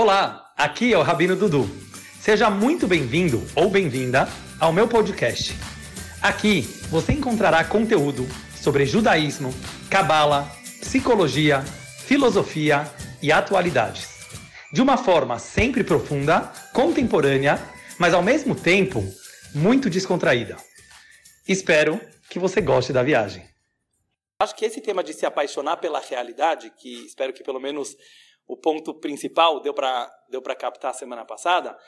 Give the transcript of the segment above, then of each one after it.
Olá, aqui é o Rabino Dudu. Seja muito bem-vindo ou bem-vinda ao meu podcast. Aqui você encontrará conteúdo sobre judaísmo, cabala, psicologia, filosofia e atualidades. De uma forma sempre profunda, contemporânea, mas ao mesmo tempo muito descontraída. Espero que você goste da viagem. Acho que esse tema de se apaixonar pela realidade, que espero que pelo menos o ponto principal deu para deu para captar semana passada,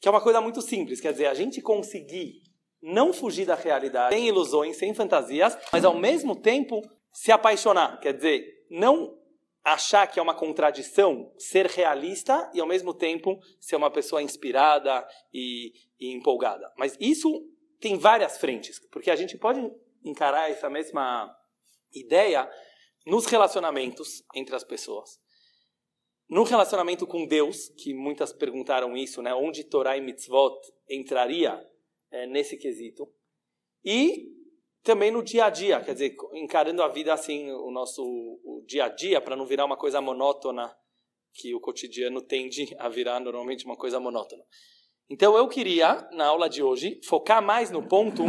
que é uma coisa muito simples, quer dizer, a gente conseguir não fugir da realidade, sem ilusões, sem fantasias, mas ao mesmo tempo se apaixonar, quer dizer, não achar que é uma contradição ser realista e ao mesmo tempo ser uma pessoa inspirada e, e empolgada. Mas isso tem várias frentes, porque a gente pode encarar essa mesma ideia nos relacionamentos entre as pessoas. No relacionamento com Deus, que muitas perguntaram isso, né? Onde Torah e Mitzvot entraria é, nesse quesito. E também no dia a dia, quer dizer, encarando a vida assim, o nosso o dia a dia, para não virar uma coisa monótona, que o cotidiano tende a virar normalmente uma coisa monótona. Então eu queria, na aula de hoje, focar mais no ponto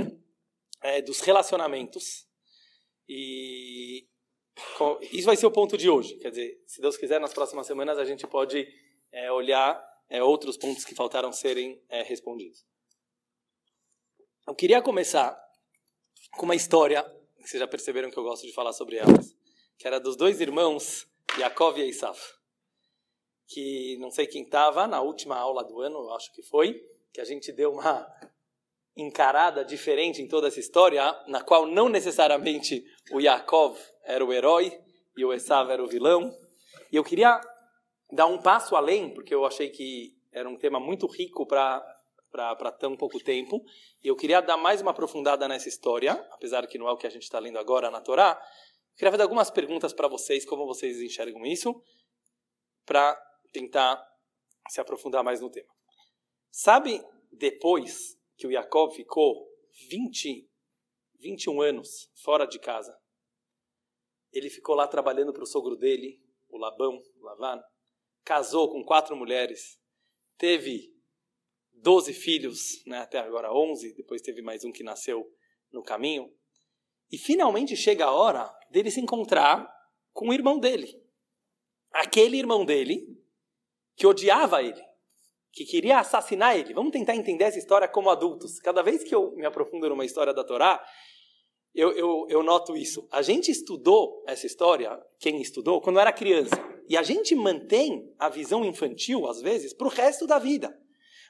é, dos relacionamentos. E isso vai ser o ponto de hoje. Quer dizer, se Deus quiser, nas próximas semanas a gente pode é, olhar é, outros pontos que faltaram serem é, respondidos. Eu queria começar com uma história, que vocês já perceberam que eu gosto de falar sobre elas, que era dos dois irmãos, Yaakov e Esav que não sei quem estava na última aula do ano, acho que foi, que a gente deu uma encarada diferente em toda essa história, na qual não necessariamente o Yaakov era o herói e o Esav era o vilão. E eu queria dar um passo além, porque eu achei que era um tema muito rico para para tão pouco tempo. E eu queria dar mais uma aprofundada nessa história, apesar que não é o que a gente está lendo agora na Torá. Eu queria fazer algumas perguntas para vocês, como vocês enxergam isso, para tentar se aprofundar mais no tema. Sabe, depois que o Jacob ficou 20, 21 anos fora de casa, ele ficou lá trabalhando para o sogro dele, o Labão, Lavan, casou com quatro mulheres, teve 12 filhos, né, até agora 11, depois teve mais um que nasceu no caminho, e finalmente chega a hora dele se encontrar com o irmão dele. Aquele irmão dele que odiava ele, que queria assassinar ele. Vamos tentar entender essa história como adultos. Cada vez que eu me aprofundo numa história da Torá, eu, eu, eu noto isso. A gente estudou essa história, quem estudou, quando era criança. E a gente mantém a visão infantil, às vezes, para o resto da vida.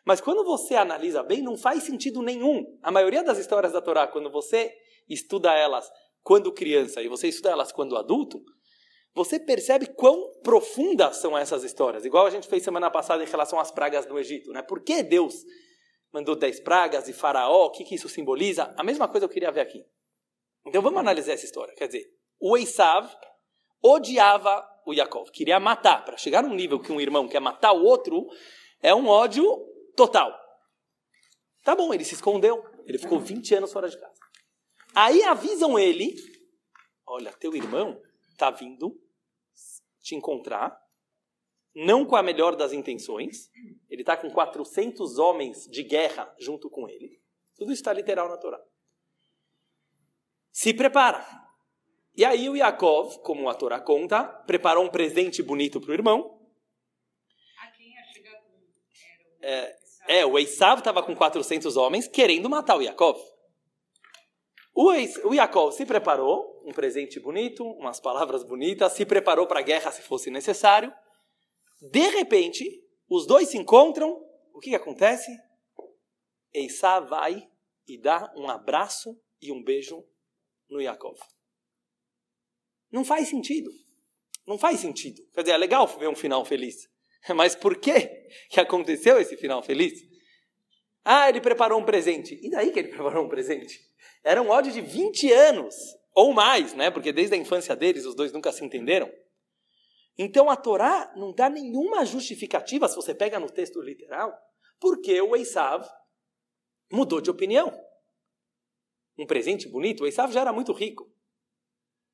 Mas quando você analisa bem, não faz sentido nenhum. A maioria das histórias da Torá, quando você estuda elas quando criança e você estuda elas quando adulto, você percebe quão profundas são essas histórias. Igual a gente fez semana passada em relação às pragas no Egito. Né? Por que Deus mandou dez pragas e faraó? O que, que isso simboliza? A mesma coisa eu queria ver aqui. Então vamos analisar essa história. Quer dizer, o Esav odiava o Yaakov, queria matar. Para chegar num nível que um irmão quer matar o outro, é um ódio total. Tá bom, ele se escondeu. Ele ficou 20 anos fora de casa. Aí avisam ele: Olha, teu irmão está vindo te encontrar, não com a melhor das intenções. Ele está com 400 homens de guerra junto com ele. Tudo isso está literal na Torá. Se prepara. E aí o Yaakov, como a Torá conta, preparou um presente bonito para o irmão. A quem ia chegar com... É, é, o Esav estava com 400 homens querendo matar o Yaakov. O, o Yaakov se preparou, um presente bonito, umas palavras bonitas, se preparou para a guerra se fosse necessário. De repente, os dois se encontram. O que, que acontece? Esav vai e dá um abraço e um beijo no Yaakov. Não faz sentido. Não faz sentido. Quer dizer, é legal ver um final feliz. Mas por que que aconteceu esse final feliz? Ah, ele preparou um presente. E daí que ele preparou um presente? Era um ódio de 20 anos, ou mais, né? Porque desde a infância deles os dois nunca se entenderam. Então a Torá não dá nenhuma justificativa, se você pega no texto literal, porque o Esav mudou de opinião. Um presente bonito, o Esav já era muito rico.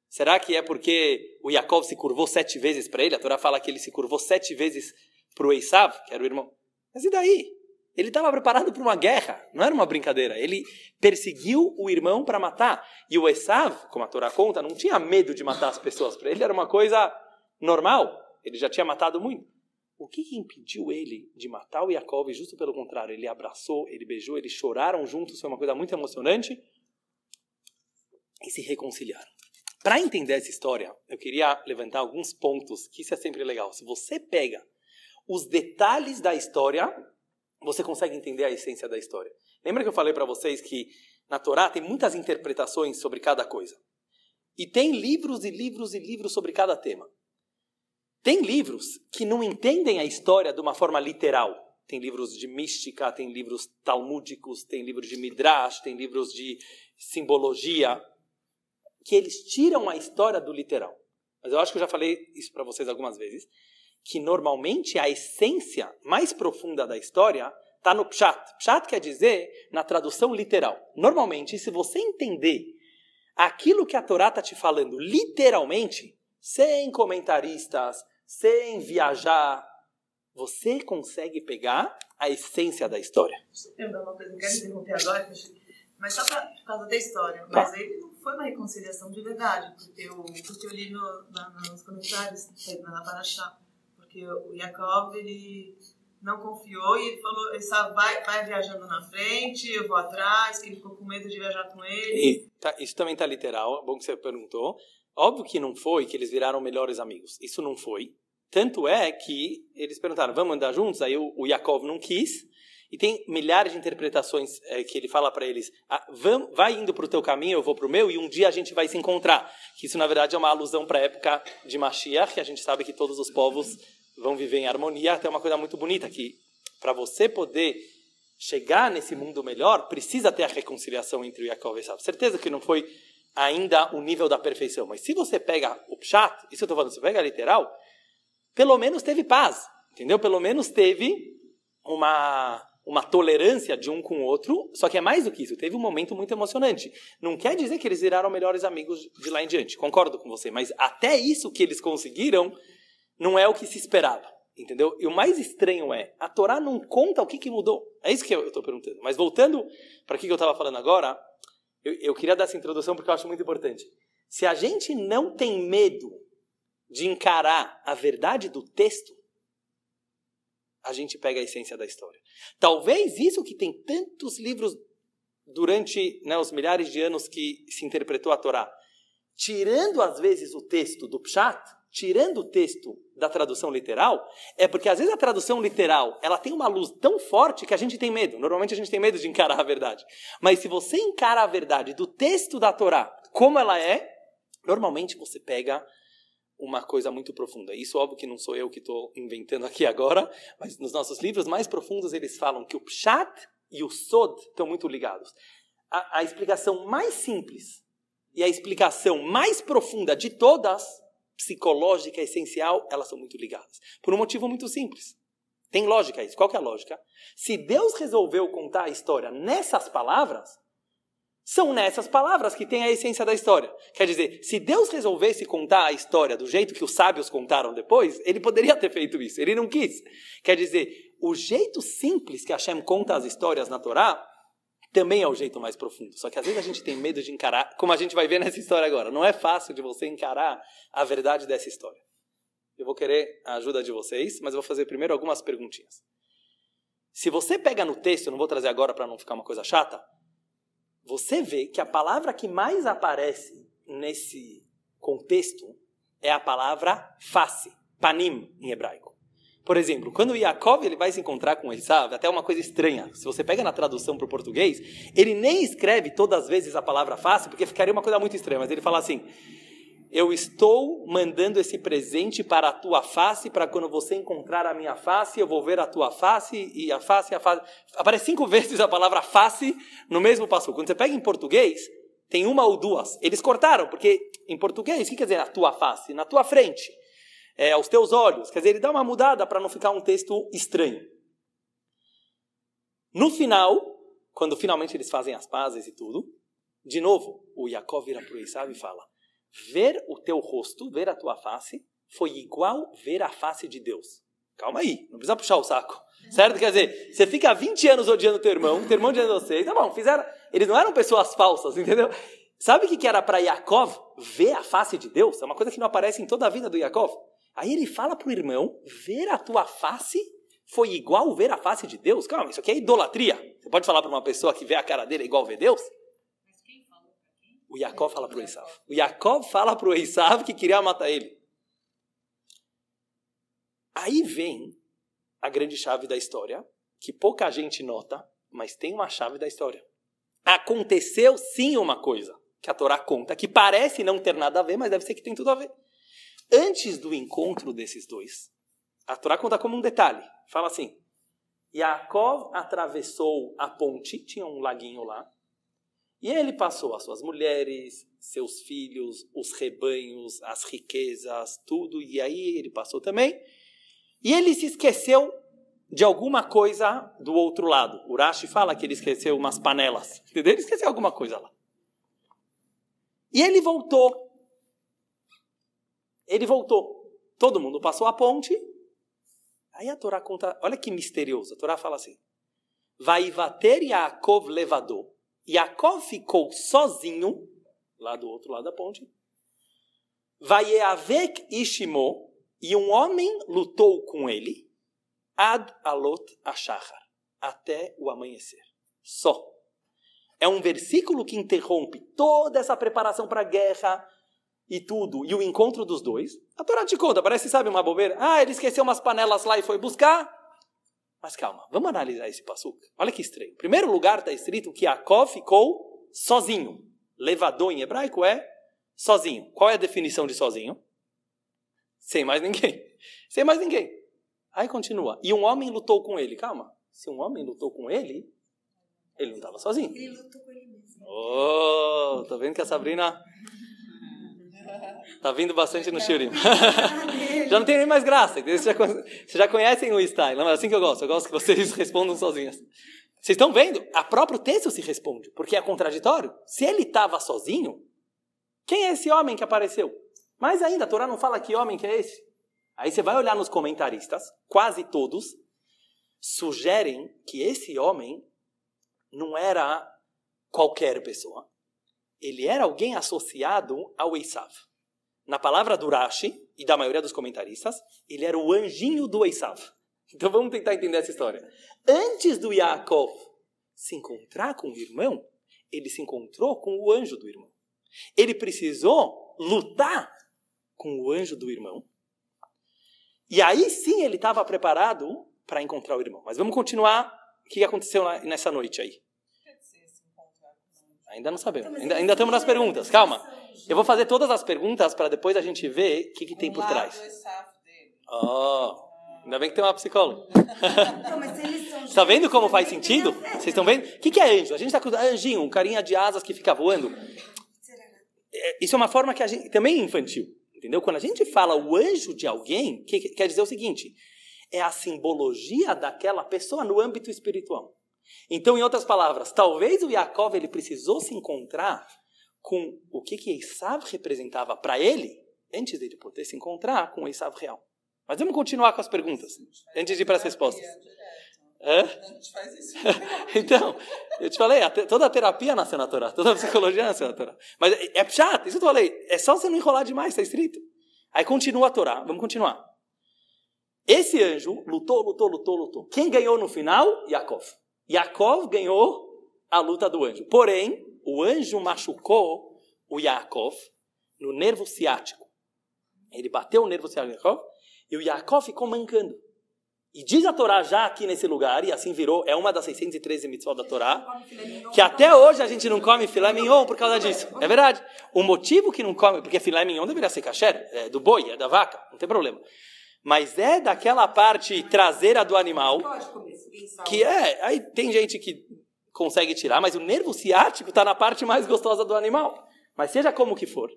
Será que é porque o Yaakov se curvou sete vezes para ele? A Torá fala que ele se curvou sete vezes para o Esav, que era o irmão. Mas e daí? Ele estava preparado para uma guerra, não era uma brincadeira. Ele perseguiu o irmão para matar. E o Esav, como a Torá conta, não tinha medo de matar as pessoas. Para ele era uma coisa normal. Ele já tinha matado muito. O que, impediu ele de matar o Yaakov? Justo pelo contrário, ele abraçou, ele beijou, eles choraram juntos, foi uma coisa muito emocionante. E se reconciliaram. Para entender essa história, eu queria levantar alguns pontos, que isso é sempre legal. Se você pega os detalhes da história, você consegue entender a essência da história. Lembra que eu falei para vocês que na Torá tem muitas interpretações sobre cada coisa. E tem livros e livros e livros sobre cada tema. Tem livros que não entendem a história de uma forma literal. Tem livros de mística, tem livros talmúdicos, tem livros de midrash, tem livros de simbologia, que eles tiram a história do literal. Mas eu acho que eu já falei isso para vocês algumas vezes que normalmente a essência mais profunda da história está no pshat. Pshat quer dizer na tradução literal. Normalmente, se você entender aquilo que a Torá está te falando literalmente, sem comentaristas, sem viajar, você consegue pegar a essência da história. Eu uma coisa, não quero interromper agora, mas só pra, por causa da história. Mas ele não foi uma reconciliação de verdade, porque eu, porque eu li no, na, nos comentários na Paraxá porque o Jacob, ele não confiou e ele falou, ele sabe, vai, vai viajando na frente, eu vou atrás, que ele ficou com medo de viajar com ele. E, tá, isso também está literal, bom que você perguntou. Óbvio que não foi que eles viraram melhores amigos. Isso não foi. Tanto é que eles perguntaram, vamos andar juntos? Aí o, o Yaakov não quis. E tem milhares de interpretações é, que ele fala para eles: ah, vam, vai indo para o teu caminho, eu vou para o meu, e um dia a gente vai se encontrar. Que isso, na verdade, é uma alusão para a época de Mashiach, que a gente sabe que todos os povos vão viver em harmonia, até uma coisa muito bonita que para você poder chegar nesse mundo melhor, precisa ter a reconciliação entre Yaakov e Esav. Certeza que não foi ainda o nível da perfeição, mas se você pega o pshat, isso eu estou falando, se você pega literal, pelo menos teve paz, entendeu? Pelo menos teve uma uma tolerância de um com o outro, só que é mais do que isso, teve um momento muito emocionante. Não quer dizer que eles viraram melhores amigos de lá em diante, concordo com você, mas até isso que eles conseguiram não é o que se esperava. Entendeu? E o mais estranho é, a Torá não conta o que, que mudou. É isso que eu estou perguntando. Mas voltando para o que eu estava falando agora, eu, eu queria dar essa introdução porque eu acho muito importante. Se a gente não tem medo de encarar a verdade do texto, a gente pega a essência da história. Talvez isso que tem tantos livros durante né, os milhares de anos que se interpretou a Torá, tirando às vezes o texto do Pshat, tirando o texto da tradução literal, é porque às vezes a tradução literal ela tem uma luz tão forte que a gente tem medo. Normalmente a gente tem medo de encarar a verdade. Mas se você encara a verdade do texto da Torá como ela é, normalmente você pega uma coisa muito profunda. Isso, óbvio, que não sou eu que estou inventando aqui agora, mas nos nossos livros mais profundos eles falam que o Pshat e o Sod estão muito ligados. A, a explicação mais simples e a explicação mais profunda de todas psicológica essencial, elas são muito ligadas. Por um motivo muito simples. Tem lógica isso. Qual que é a lógica? Se Deus resolveu contar a história nessas palavras, são nessas palavras que tem a essência da história. Quer dizer, se Deus resolvesse contar a história do jeito que os sábios contaram depois, ele poderia ter feito isso. Ele não quis. Quer dizer, o jeito simples que Hashem conta as histórias na Torá também é o jeito mais profundo. Só que às vezes a gente tem medo de encarar, como a gente vai ver nessa história agora. Não é fácil de você encarar a verdade dessa história. Eu vou querer a ajuda de vocês, mas eu vou fazer primeiro algumas perguntinhas. Se você pega no texto, não vou trazer agora para não ficar uma coisa chata, você vê que a palavra que mais aparece nesse contexto é a palavra face, panim em hebraico. Por exemplo, quando Yaakov ele vai se encontrar com Esav, até uma coisa estranha. Se você pega na tradução para o português, ele nem escreve todas as vezes a palavra face, porque ficaria uma coisa muito estranha. Mas ele fala assim: Eu estou mandando esse presente para a tua face, para quando você encontrar a minha face, eu vou ver a tua face e a face a face. Aparece cinco vezes a palavra face no mesmo passo. Quando você pega em português, tem uma ou duas. Eles cortaram, porque em português, o que quer dizer a tua face? Na tua frente é, aos teus olhos. Quer dizer, ele dá uma mudada para não ficar um texto estranho. No final, quando finalmente eles fazem as pazes e tudo, de novo, o Jacob vira para o Esav e fala: Ver o teu rosto, ver a tua face, foi igual ver a face de Deus. Calma aí, não precisa puxar o saco. Certo? Quer dizer, você fica 20 anos odiando teu irmão, teu irmão odiando você. Tá bom, fizeram. Eles não eram pessoas falsas, entendeu? Sabe o que era para Yaakov ver a face de Deus? É uma coisa que não aparece em toda a vida do Yaakov. Aí ele fala pro irmão: ver a tua face foi igual ver a face de Deus? Calma, isso aqui é idolatria. Você pode falar para uma pessoa que vê a cara dele igual ver Deus? O Yaakov fala pro Esav. O Yaakov fala pro Esav que queria matar ele. Aí vem a grande chave da história, que pouca gente nota, mas tem uma chave da história. Aconteceu sim uma coisa que a Torá conta, que parece não ter nada a ver, mas deve ser que tem tudo a ver. Antes do encontro desses dois, a Torá conta como um detalhe. Fala assim: Yaakov atravessou a ponte, tinha um laguinho lá, e ele passou as suas mulheres, seus filhos, os rebanhos, as riquezas, tudo, e aí ele passou também. E ele se esqueceu de alguma coisa do outro lado. O Rashi fala que ele esqueceu umas panelas. Entendeu? Ele esqueceu alguma coisa lá. E ele voltou. Ele voltou. Todo mundo passou a ponte. Aí a Torá conta, olha que misterioso. A Torá fala assim: Vai vater Yaakov levador. Yaakov ficou sozinho, lá do outro lado da ponte. Vai Eavek Ishimo, e um homem lutou com ele, ad alot até o amanhecer. Só. É um versículo que interrompe toda essa preparação para a guerra e tudo, e o encontro dos dois. A Torá te conta, parece, sabe, uma bobeira. Ah, ele esqueceu umas panelas lá e foi buscar. Mas calma, vamos analisar esse passuca. Olha que estranho. Em primeiro lugar está escrito que Jacob ficou sozinho. Levador em hebraico é sozinho. Qual é a definição de sozinho? Sem mais ninguém. Sem mais ninguém. Aí continua. E um homem lutou com ele. Calma. Se um homem lutou com ele, ele não estava sozinho. Ele lutou com ele mesmo. Oh, tá vendo que a Sabrina tá vindo bastante no Shurim. já não tem nem mais graça. Vocês já, vocês já conhecem o style. é assim que eu gosto. Eu gosto que vocês respondam sozinhos. Vocês estão vendo? A próprio texto se responde, porque é contraditório. Se ele estava sozinho, quem é esse homem que apareceu? Mais ainda, a Torá não fala que homem que é esse. Aí você vai olhar nos comentaristas, quase todos sugerem que esse homem não era qualquer pessoa. Ele era alguém associado ao Esav. Na palavra do Rashi e da maioria dos comentaristas, ele era o anjinho do Esav. Então vamos tentar entender essa história. Antes do Yaakov se encontrar com o irmão, ele se encontrou com o anjo do irmão. Ele precisou lutar com o anjo do irmão. E aí sim ele estava preparado para encontrar o irmão. Mas vamos continuar o que aconteceu nessa noite aí. Ainda não sabemos. Então, ainda, ainda estamos nas perguntas. Calma. Eu vou fazer todas as perguntas para depois a gente ver o que, que tem por trás. Oh, ainda bem que tem uma psicóloga. Está vendo como faz sentido? Vocês estão vendo? O que, que é anjo? A gente está com anjinho, um carinha de asas que fica voando. É, isso é uma forma que a gente também é infantil. Entendeu? Quando a gente fala o anjo de alguém, que, quer dizer o seguinte: é a simbologia daquela pessoa no âmbito espiritual. Então, em outras palavras, talvez o Yaakov ele precisou se encontrar com o que que Esav representava para ele antes dele poder se encontrar com o Esav real. Mas vamos continuar com as perguntas antes de ir para as respostas. Hã? Então, eu te falei, toda a terapia nasceu na Torá, toda a psicologia nasceu na Torá. Mas é, é chato, isso eu falei, é só você não enrolar demais, está escrito. Aí continua a Torá, vamos continuar. Esse anjo lutou, lutou, lutou, lutou. Quem ganhou no final? Yaakov. Yaakov ganhou a luta do anjo. Porém, o anjo machucou o Yaakov no nervo ciático. Ele bateu o nervo ciático e o Yaakov ficou mancando. E diz a Torá já aqui nesse lugar, e assim virou, é uma das 613 mitzvot da Torá, que até hoje a gente não come filé mignon por causa disso. É verdade. O motivo que não come, porque filé mignon deveria ser kasher, é do boi, é da vaca, não tem problema. Mas é daquela parte traseira do animal, que é, aí tem gente que consegue tirar, mas o nervo ciático está na parte mais gostosa do animal. Mas seja como que for,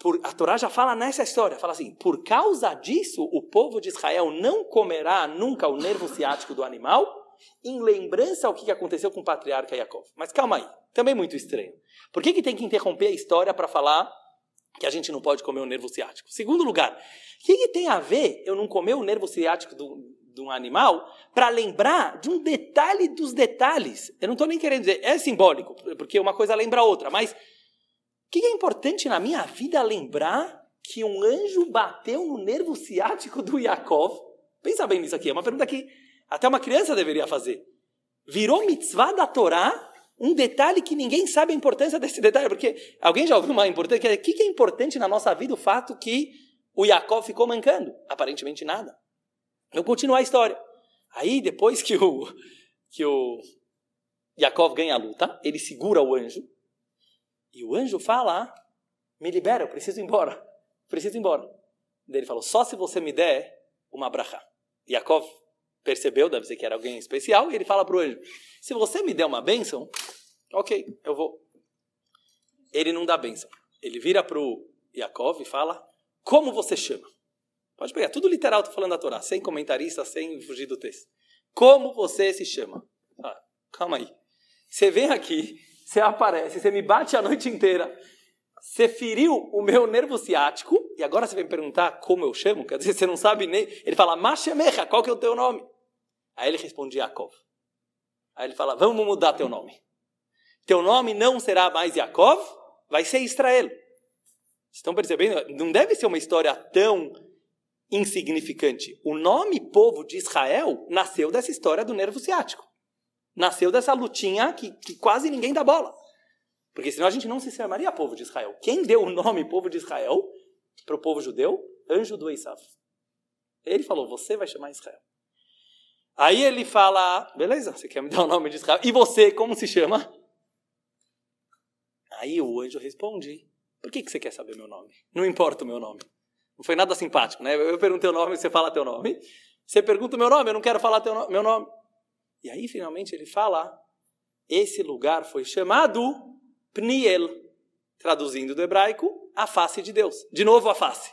por, a Torá já fala nessa história, fala assim, por causa disso, o povo de Israel não comerá nunca o nervo ciático do animal, em lembrança ao que aconteceu com o patriarca Yaakov. Mas calma aí, também muito estranho. Por que, que tem que interromper a história para falar que a gente não pode comer o nervo ciático? Segundo lugar, o que, que tem a ver eu não comer o nervo ciático do, de um animal para lembrar de um detalhe dos detalhes? Eu não estou nem querendo dizer, é simbólico, porque uma coisa lembra a outra, mas o que, é importante na minha vida lembrar que um anjo bateu no nervo ciático do Yaakov? Pensa bem nisso aqui, é uma pergunta que até uma criança deveria fazer. Virou mitzvah da Torá um detalhe que ninguém sabe a importância desse detalhe, porque alguém já ouviu uma importância? O que é importante na nossa vida o fato que o Yaakov ficou mancando? Aparentemente nada. Vou continuar a história. Aí, depois que o, que o Yaakov ganha a luta, ele segura o anjo, e o anjo fala: Me libera, eu preciso ir embora. Preciso ir embora. Daí ele falou: Só se você me der uma brachá. Yaakov percebeu, deve ser que era alguém especial, e ele fala para o anjo: Se você me der uma bênção, ok, eu vou. Ele não dá bênção. Ele vira para o Yaakov e fala: Como você chama? Pode pegar, tudo literal, estou falando da Torá, sem comentarista, sem fugir do texto. Como você se chama? Ah, calma aí. Você vem aqui, você aparece, você me bate a noite inteira, você feriu o meu nervo ciático, e agora você vem me perguntar como eu chamo? Quer dizer, você não sabe nem. Ele fala, Mashemecha, qual que é o teu nome? Aí ele responde, Yaakov. Aí ele fala, vamos mudar teu nome. Teu nome não será mais Yaakov, vai ser Israel. Estão percebendo? Não deve ser uma história tão insignificante. O nome povo de Israel nasceu dessa história do nervo ciático. Nasceu dessa lutinha que, que quase ninguém dá bola. Porque senão a gente não se chamaria povo de Israel. Quem deu o nome povo de Israel para o povo judeu? Anjo do Esav. Ele falou: Você vai chamar Israel. Aí ele fala: Beleza, você quer me dar o nome de Israel? E você, como se chama? Aí o anjo responde: Por que, que você quer saber meu nome? Não importa o meu nome. Não foi nada simpático, né? Eu perguntei o nome, você fala teu nome. Você pergunta o meu nome, eu não quero falar teu no meu nome. E aí, finalmente, ele fala: Esse lugar foi chamado Pniel, traduzindo do hebraico, a face de Deus. De novo a face.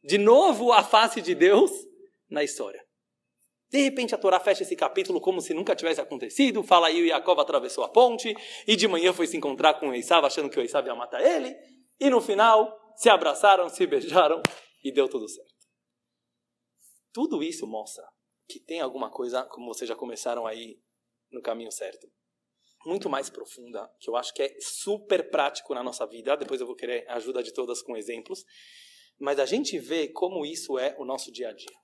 De novo a face de Deus na história. De repente a Torá fecha esse capítulo como se nunca tivesse acontecido, fala aí o Jacob atravessou a ponte, e de manhã foi se encontrar com o Esav achando que o Esav ia matar ele, e no final se abraçaram, se beijaram e deu tudo certo. Tudo isso mostra que tem alguma coisa, como vocês já começaram aí no caminho certo muito mais profunda, que eu acho que é super prático na nossa vida. Depois eu vou querer a ajuda de todas com exemplos. Mas a gente vê como isso é o nosso dia a dia.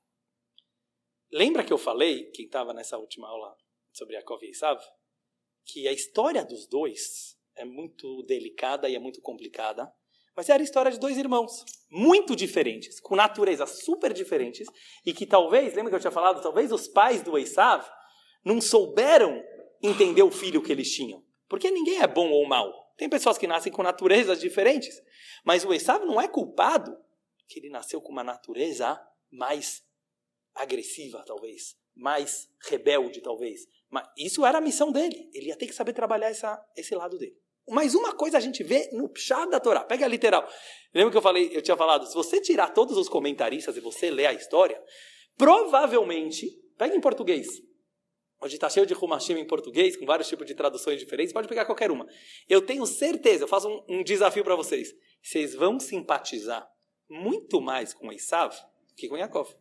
Lembra que eu falei, quem estava nessa última aula sobre Yaakov e Esav, que a história dos dois é muito delicada e é muito complicada, mas era a história de dois irmãos, muito diferentes, com naturezas super diferentes, e que talvez, lembra que eu tinha falado, talvez os pais do Esav não souberam entender o filho que eles tinham. Porque ninguém é bom ou mal. Tem pessoas que nascem com naturezas diferentes. Mas o Esav não é culpado que ele nasceu com uma natureza mais agressiva, talvez. Mais rebelde, talvez. Mas isso era a missão dele. Ele ia ter que saber trabalhar essa, esse lado dele. Mas uma coisa a gente vê no chá da Torá. Pega a literal. Lembra que eu falei, eu tinha falado, se você tirar todos os comentaristas e você ler a história, provavelmente, pega em português, Hoje está cheio de Rumashim em português, com vários tipos de traduções diferentes, pode pegar qualquer uma. Eu tenho certeza, eu faço um, um desafio para vocês. Vocês vão simpatizar muito mais com Esav que com Yaakov.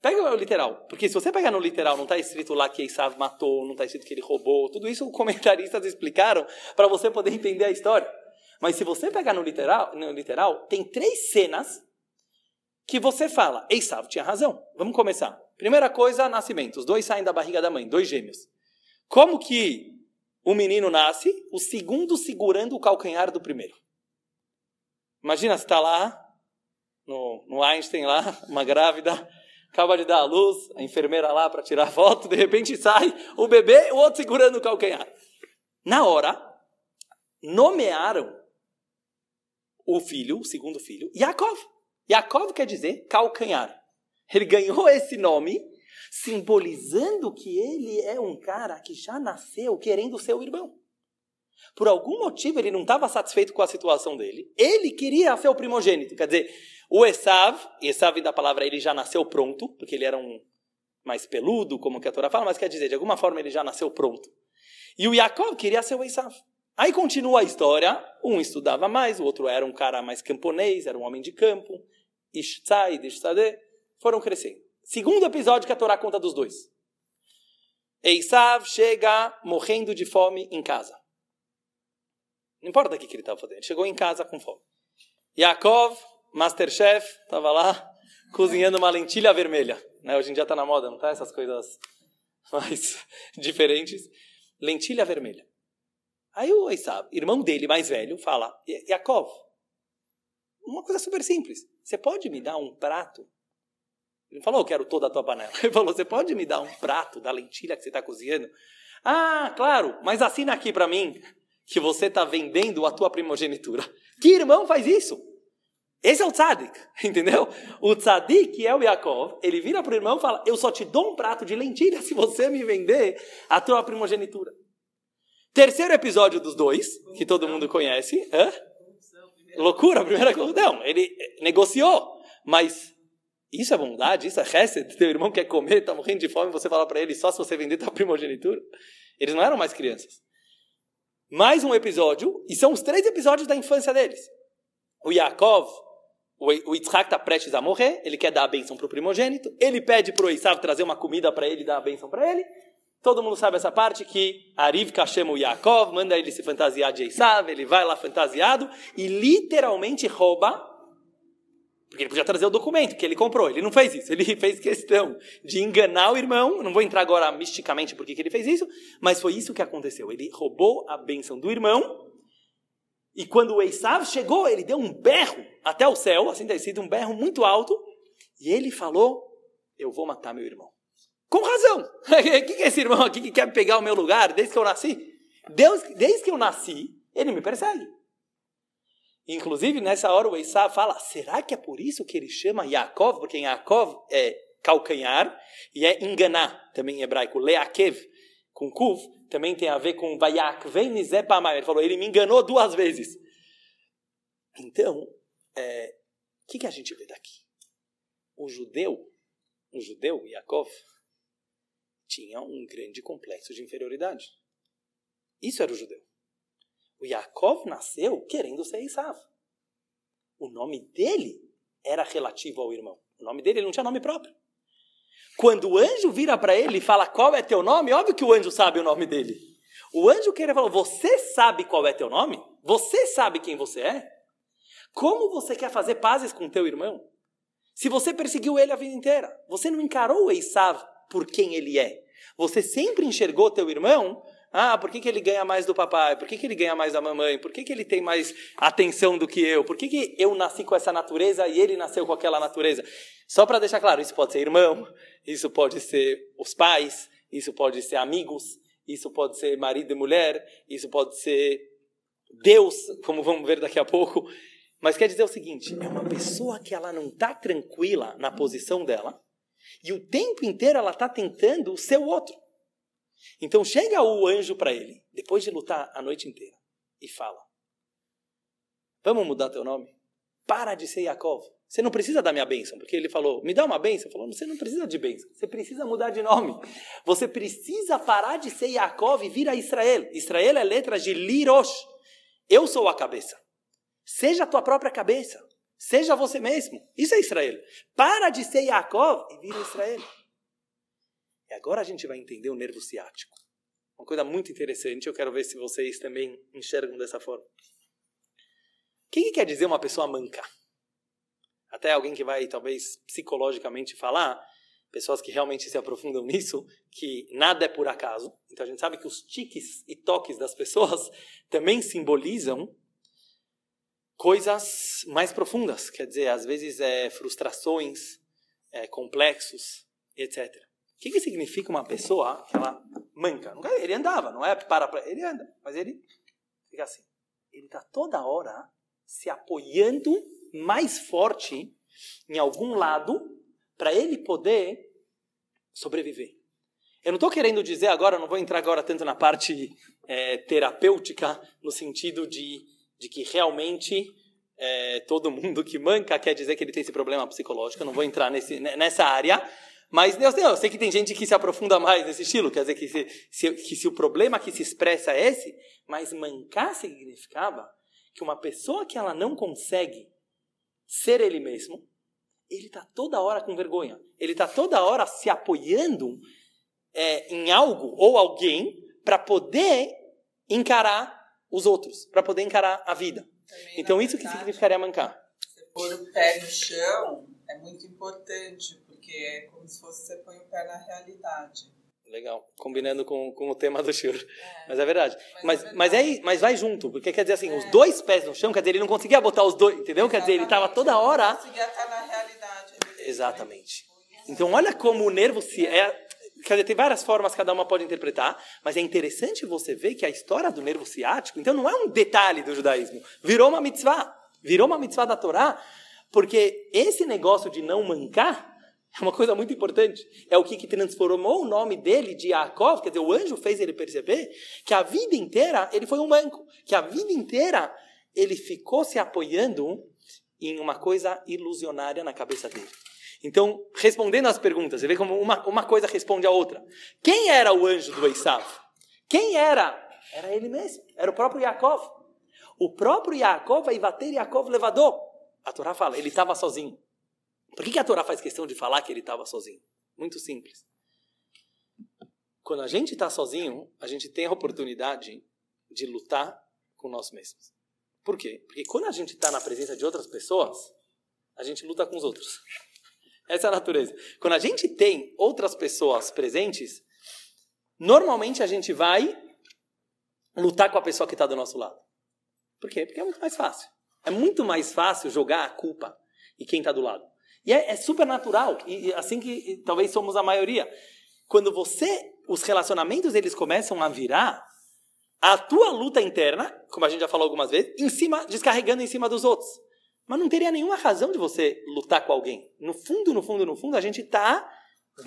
Pega o literal, porque se você pegar no literal, não está escrito lá que Esav matou, não está escrito que ele roubou, tudo isso os comentaristas explicaram para você poder entender a história. Mas se você pegar no literal, no literal, tem três cenas que você fala, Esav tinha razão. Vamos começar. Primeira coisa, nascimento. Os dois saem da barriga da mãe, dois gêmeos. Como que o menino nasce, o segundo segurando o calcanhar do primeiro? Imagina, você está lá, no, no Einstein lá, uma grávida, acaba de dar a luz, a enfermeira lá para tirar foto, de repente sai o bebê, o outro segurando o calcanhar. Na hora, nomearam o filho, o segundo filho, Yaakov. Yaakov quer dizer calcanhar. Ele ganhou esse nome simbolizando que ele é um cara que já nasceu querendo ser o irmão. Por algum motivo ele não estava satisfeito com a situação dele. Ele queria ser o primogênito. Quer dizer, o Esav, Esav da palavra ele já nasceu pronto, porque ele era um mais peludo, como que a Torá fala, mas quer dizer, de alguma forma ele já nasceu pronto. E o Yaakov queria ser o Esav. Aí continua a história, um estudava mais, o outro era um cara mais camponês, era um homem de campo, Ishtzai, Ishtadeh, foram crescendo. Segundo episódio que a Torá conta dos dois. Eisav chega morrendo de fome em casa. Não importa o que ele estava fazendo, ele chegou em casa com fome. Yaakov, Masterchef, estava lá cozinhando uma lentilha vermelha. Né? Hoje em dia está na moda, não tá? Essas coisas mais diferentes. Lentilha vermelha. Aí o Esav, irmão dele, mais velho, fala, Yaakov, uma coisa super simples. Você pode me dar um prato? Ele falou, eu quero toda a tua panela. Ele falou, você pode me dar um prato da lentilha que você está cozinhando? Ah, claro, mas assina aqui para mim que você está vendendo a tua primogenitura. Que irmão faz isso? Esse é o tzadik, entendeu? O tzadik, é o Yaakov, ele vira para o irmão e fala, eu só te dou um prato de lentilha se você me vender a tua primogenitura. Terceiro episódio dos dois, que todo mundo conhece. Hã? Loucura, primeira. Não, ele negociou, mas isso é bondade, isso é chesed. Teu irmão quer comer, está morrendo de fome, você fala para ele só se você vender tua primogenitura. Eles não eram mais crianças. Mais um episódio, e são os três episódios da infância deles. O Yaakov, o Yitzhak está prestes a morrer, ele quer dar a bênção para o primogênito, ele pede para o Esav trazer uma comida para ele, dar a bênção para ele. Todo mundo sabe essa parte que a Rivka chama o Yaakov, manda ele se fantasiar de Esav, ele vai lá fantasiado e literalmente rouba porque ele podia trazer o documento que ele comprou. Ele não fez isso. Ele fez questão de enganar o irmão. Não vou entrar agora misticamente por que ele fez isso, mas foi isso que aconteceu. Ele roubou a bênção do irmão. E quando o Esav chegou, ele deu um berro até o céu, assim ter sido um berro muito alto. E ele falou: Eu vou matar meu irmão. Com razão. O que é esse irmão aqui que quer pegar o meu lugar desde que eu nasci? Deus, desde que eu nasci, ele me persegue. Inclusive, nessa hora o Esav fala, será que é por isso que ele chama Yaakov? Porque Yaakov é calcanhar e é enganar, também em hebraico. Leakev, com kuv, também tem a ver com vayakvei nizepamai. Ele falou, ele me enganou duas vezes. Então, é, o que, que a gente vê daqui? O judeu, o judeu, Yaakov, tinha um grande complexo de inferioridade. Isso era o judeu. O Yaakov nasceu querendo ser Esav. O nome dele era relativo ao irmão. O nome dele não tinha nome próprio. Quando o anjo vira para ele e fala qual é teu nome, óbvio que o anjo sabe o nome dele. O anjo queria falar: Você sabe qual é teu nome? Você sabe quem você é? Como você quer fazer pazes com teu irmão? Se você perseguiu ele a vida inteira, você não encarou o Esav por quem ele é. Você sempre enxergou teu irmão ah, por que, que ele ganha mais do papai? Por que, que ele ganha mais da mamãe? Por que, que ele tem mais atenção do que eu? Por que, que eu nasci com essa natureza e ele nasceu com aquela natureza? Só para deixar claro, isso pode ser irmão, isso pode ser os pais, isso pode ser amigos, isso pode ser marido e mulher, isso pode ser Deus, como vamos ver daqui a pouco. Mas quer dizer o seguinte: é uma pessoa que ela não está tranquila na posição dela e o tempo inteiro ela está tentando o outro. Então chega o anjo para ele, depois de lutar a noite inteira, e fala: Vamos mudar teu nome? Para de ser Yaakov. Você não precisa da minha bênção, porque ele falou: Me dá uma bênção. Ele falou: Você não precisa de bênção, você precisa mudar de nome. Você precisa parar de ser Yaakov e vir a Israel. Israel é letra de Lirosh. Eu sou a cabeça. Seja a tua própria cabeça. Seja você mesmo. Isso é Israel. Para de ser Yaakov e vira Israel. E agora a gente vai entender o nervo ciático. Uma coisa muito interessante, eu quero ver se vocês também enxergam dessa forma. O que, que quer dizer uma pessoa manca? Até alguém que vai, talvez, psicologicamente falar, pessoas que realmente se aprofundam nisso, que nada é por acaso. Então a gente sabe que os tiques e toques das pessoas também simbolizam coisas mais profundas. Quer dizer, às vezes é frustrações, é, complexos, etc. O que, que significa uma pessoa que ela manca? Ele andava, não é para, para ele anda, mas ele fica assim. Ele está toda hora se apoiando mais forte em algum lado para ele poder sobreviver. Eu não estou querendo dizer agora, não vou entrar agora tanto na parte é, terapêutica, no sentido de, de que realmente é, todo mundo que manca quer dizer que ele tem esse problema psicológico. Eu não vou entrar nesse, nessa área, Mas eu sei, eu sei que tem gente que se aprofunda mais nesse estilo, quer dizer que se, se, que se o problema que se expressa é esse, mas mancar significava que uma pessoa que ela não consegue ser ele mesmo, ele está toda hora com vergonha. Ele está toda hora se apoiando é, em algo ou alguém para poder encarar os outros, para poder encarar a vida. Também, então, isso verdade, que significaria mancar. Você pôr o pé no chão é muito importante, porque é como se fosse você põe o pé na realidade. Legal, combinando com, com o tema do choro. É. Mas é verdade. Mas, mas, é mas, é, mas vai junto, porque quer dizer assim, é. os dois pés no chão, quer dizer, ele não conseguia botar os dois, entendeu? Exatamente. Quer dizer, ele estava toda hora. Não conseguia estar na realidade. Exatamente. Então, olha como o nervo se. É, Quer dizer, tem várias formas, cada uma pode interpretar, mas é interessante você ver que a história do nervo ciático, então não é um detalhe do judaísmo, virou uma mitzvah, virou uma mitzvah da Torá, porque esse negócio de não mancar é uma coisa muito importante. É o que, que transformou o nome dele de Yaakov, quer dizer, o anjo fez ele perceber que a vida inteira ele foi um manco, que a vida inteira ele ficou se apoiando em uma coisa ilusionária na cabeça dele. Então, respondendo às perguntas, você vê como uma, uma coisa responde à outra. Quem era o anjo do Esav? Quem era? Era ele mesmo, era o próprio Yaakov. O próprio Yaakov, ter Yaakov levador. A Torá fala, ele estava sozinho. Por que, que a Torá faz questão de falar que ele estava sozinho? Muito simples. Quando a gente está sozinho, a gente tem a oportunidade de lutar com nós mesmos. Por quê? Porque quando a gente está na presença de outras pessoas, a gente luta com os outros. Essa é a natureza. Quando a gente tem outras pessoas presentes, normalmente a gente vai lutar com a pessoa que está do nosso lado. Por quê? Porque é muito mais fácil. É muito mais fácil jogar a culpa em quem está do lado. E é, é, super natural, e, assim que e, talvez somos a maioria. Quando você, os relacionamentos eles começam a virar a tua luta interna, como a gente já falou algumas vezes, em cima, descarregando em cima dos outros. Mas não teria nenhuma razão de você lutar com alguém. No fundo, no fundo, no fundo, a gente está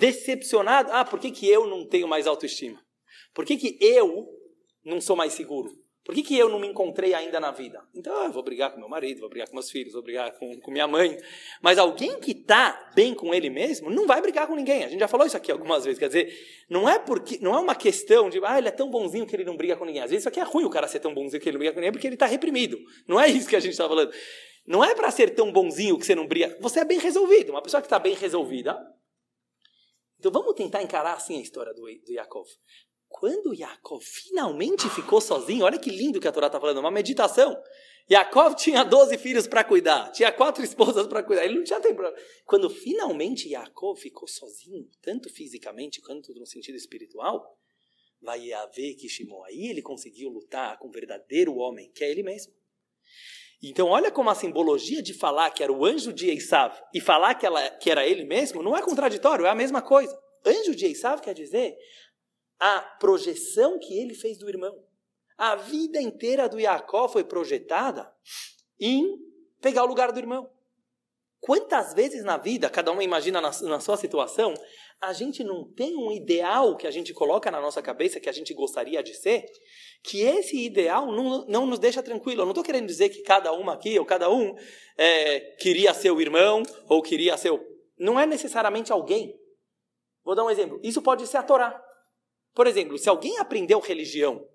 decepcionado. Ah, por que, que eu não tenho mais autoestima? Por que, que eu não sou mais seguro? Por que, que eu não me encontrei ainda na vida? Então, eu vou brigar com meu marido, vou brigar com meus filhos, vou brigar com, com minha mãe. Mas alguém que está bem com ele mesmo não vai brigar com ninguém. A gente já falou isso aqui algumas vezes. Quer dizer, não é porque não é uma questão de, ah, ele é tão bonzinho que ele não briga com ninguém. Às vezes isso aqui é ruim o cara ser tão bonzinho que ele não briga com ninguém porque ele está reprimido. Não é isso que a gente está falando. Não é para ser tão bonzinho que você não briga. Você é bem resolvido. Uma pessoa que está bem resolvida. Então vamos tentar encarar assim a história do, do Yaakov. Quando Yaakov finalmente ficou sozinho, olha que lindo que a Torá está falando, uma meditação. Yaakov tinha 12 filhos para cuidar, tinha quatro esposas para cuidar, ele não tinha tempo. Quando finalmente Yaakov ficou sozinho, tanto fisicamente quanto no sentido espiritual, vai haver que Shimon aí ele conseguiu lutar com o verdadeiro homem, que é ele mesmo. Então, olha como a simbologia de falar que era o anjo de Esav e falar que, ela, que era ele mesmo não é contraditório, é a mesma coisa. Anjo de Esav quer dizer a projeção que ele fez do irmão. A vida inteira do Jacó foi projetada em pegar o lugar do irmão. Quantas vezes na vida, cada um imagina na, na, sua situação, a gente não tem um ideal que a gente coloca na nossa cabeça que a gente gostaria de ser, que esse ideal não, não nos deixa tranquilo. Eu não estou querendo dizer que cada uma aqui ou cada um é, queria ser o irmão ou queria ser o. Não é necessariamente alguém. Vou dar um exemplo. Isso pode ser a Torá. Por exemplo, se alguém aprendeu religião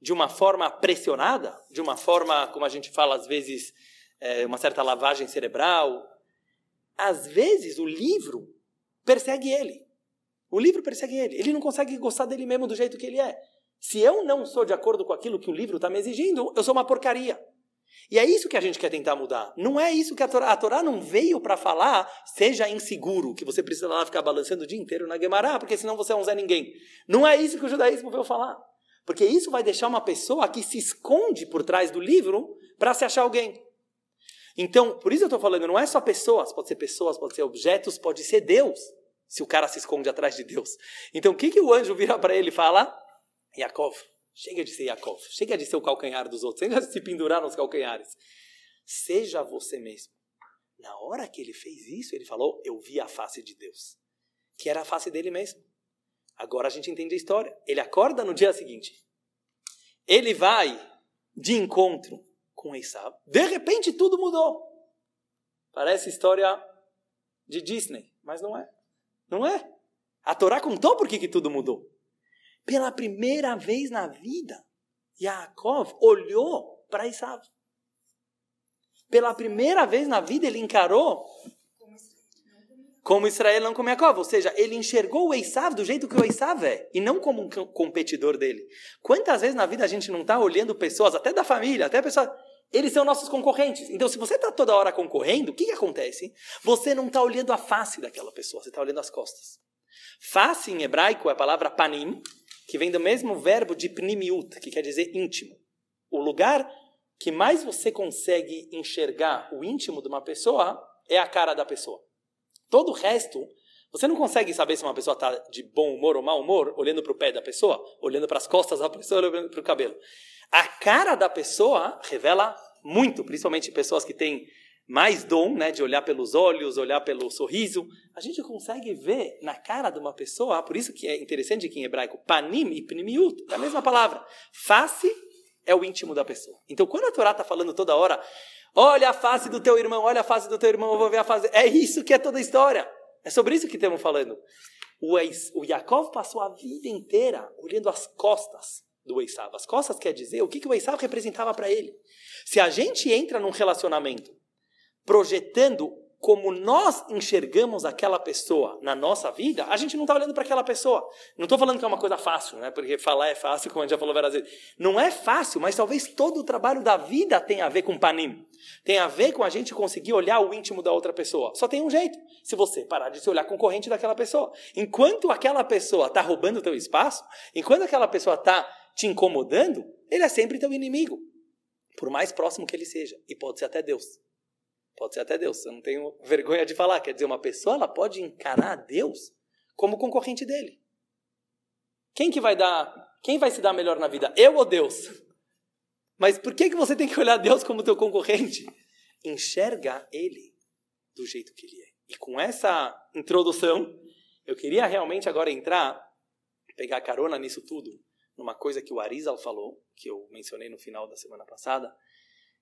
de uma forma pressionada, de uma forma, como a gente fala às vezes, é, uma certa lavagem cerebral, às vezes o livro persegue ele. O livro persegue ele. Ele não consegue gostar dele mesmo do jeito que ele é. Se eu não sou de acordo com aquilo que o livro está me exigindo, eu sou uma porcaria. E é isso que a gente quer tentar mudar. Não é isso que a Torá, a Torá não veio para falar, seja inseguro, que você precisa lá ficar balançando o dia inteiro na Guemará, porque senão você é um Zé Ninguém. Não é isso que o judaísmo veio falar. Porque isso vai deixar uma pessoa que se esconde por trás do livro para se achar alguém. Então, por isso eu estou falando, não é só pessoas, pode ser pessoas, pode ser objetos, pode ser Deus, se o cara se esconde atrás de Deus. Então, o que, que o anjo vira para ele e fala? Yaakov, chega de ser Yaakov, chega de ser o calcanhar dos outros, chega de se pendurar nos calcanhares. Seja você mesmo. Na hora que ele fez isso, ele falou: Eu vi a face de Deus, que era a face dele mesmo. Agora a gente entende a história. Ele acorda no dia seguinte. Ele vai de encontro com Esav. De repente tudo mudou. Parece história de Disney, mas não é. Não é? A Torá contou por que, que tudo mudou. Pela primeira vez na vida, Yaakov olhou para Esav. Pela primeira vez na vida ele encarou como Israel não como Jacob, ou seja, ele enxergou o Esav do jeito que o Esav é, e não como um competidor dele. Quantas vezes na vida a gente não está olhando pessoas, até da família, até pessoas, eles são nossos concorrentes. Então, se você está toda hora concorrendo, o que, que acontece? Você não está olhando a face daquela pessoa, você está olhando as costas. Face em hebraico é a palavra panim, que vem do mesmo verbo de pnimiut, que quer dizer íntimo. O lugar que mais você consegue enxergar o íntimo de uma pessoa é a cara da pessoa. Todo o resto, você não consegue saber se uma pessoa está de bom humor ou mau humor olhando para o pé da pessoa, olhando para as costas da pessoa, olhando para o cabelo. A cara da pessoa revela muito, principalmente pessoas que têm mais dom, né, de olhar pelos olhos, olhar pelo sorriso. A gente consegue ver na cara de uma pessoa, por isso que é interessante que em hebraico, panim e pnimiut, é a mesma palavra. Face é o íntimo da pessoa. Então, quando a Torá está falando toda hora, Olha a face do teu irmão, olha a face do teu irmão, eu vou ver a face. É isso que é toda a história. É sobre isso que estamos falando. O, o Yaakov passou a vida inteira olhando as costas do Esav. As costas quer dizer o que, que o Esav representava para ele. Se a gente entra num relacionamento projetando como nós enxergamos aquela pessoa na nossa vida, a gente não está olhando para aquela pessoa. Não estou falando que é uma coisa fácil, né? porque falar é fácil, como a gente já falou várias vezes. Não é fácil, mas talvez todo o trabalho da vida tenha a ver com panim. Tem a ver com a gente conseguir olhar o íntimo da outra pessoa. Só tem um jeito. Se você parar de se olhar concorrente daquela pessoa. Enquanto aquela pessoa está roubando o teu espaço, enquanto aquela pessoa está te incomodando, ele é sempre teu inimigo. Por mais próximo que ele seja. E pode ser até Deus. Pode ser até Deus, eu não tenho vergonha de falar. Quer dizer, uma pessoa ela pode encarar Deus como concorrente dele. Quem que vai dar, quem vai se dar melhor na vida? Eu ou Deus? Mas por que, que você tem que olhar Deus como teu concorrente? Enxerga ele do jeito que ele é. E com essa introdução, eu queria realmente agora entrar, pegar carona nisso tudo, numa coisa que o Arizal falou, que eu mencionei no final da semana passada,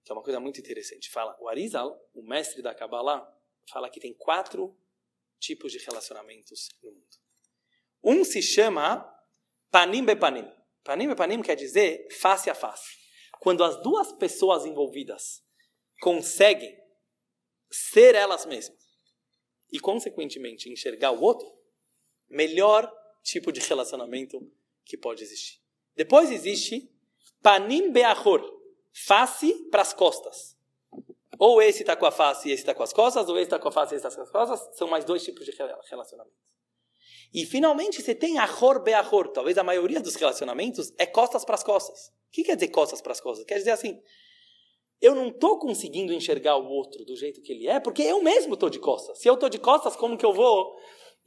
que é uma coisa muito interessante. Fala, o Arizal, o mestre da Kabbalah, fala que tem quatro tipos de relacionamentos no mundo. Um se chama panim bepanim. Panim bepanim quer dizer face a face. Quando as duas pessoas envolvidas conseguem ser elas mesmas e, consequentemente, enxergar o outro, melhor tipo de relacionamento que pode existir. Depois existe panim beachor, face para as costas. Ou esse está com a face e esse está com as costas, ou esse está com a face e esse está com as costas. São mais dois tipos de relacionamentos. E finalmente você tem ahor beahor. Talvez a maioria dos relacionamentos é costas para as costas. O que quer dizer costas para as costas? Quer dizer assim, eu não estou conseguindo enxergar o outro do jeito que ele é, porque eu mesmo estou de costas. Se eu estou de costas, como que eu vou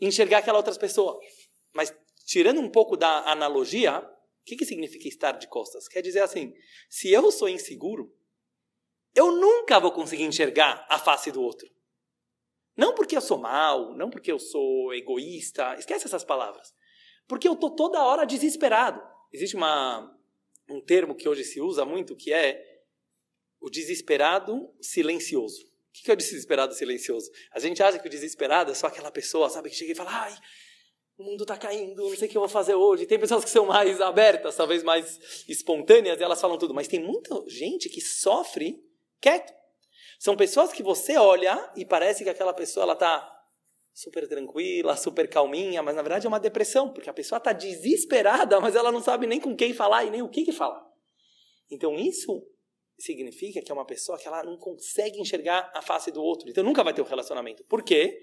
enxergar aquela outra pessoa? Mas tirando um pouco da analogia, que, que significa estar de costas? Quer dizer assim, se eu sou inseguro, eu nunca vou conseguir enxergar a face do outro. Não porque eu sou mal, não porque eu sou egoísta, esquece essas palavras. Porque eu estou toda hora desesperado. Existe uma, um termo que hoje se usa muito que é o desesperado silencioso. O que é o desesperado silencioso? A gente acha que o desesperado é só aquela pessoa, sabe, que chega e fala, ai, o mundo está caindo, não sei o que eu vou fazer hoje. Tem pessoas que são mais abertas, talvez mais espontâneas, e elas falam tudo. Mas tem muita gente que sofre quieto. São pessoas que você olha e parece que aquela pessoa ela está super tranquila, super calminha, mas na verdade é uma depressão, porque a pessoa está desesperada, mas ela não sabe nem com quem falar e nem o que, que falar. Então isso significa que é uma pessoa que ela não consegue enxergar a face do outro. Então nunca vai ter um relacionamento. Por quê?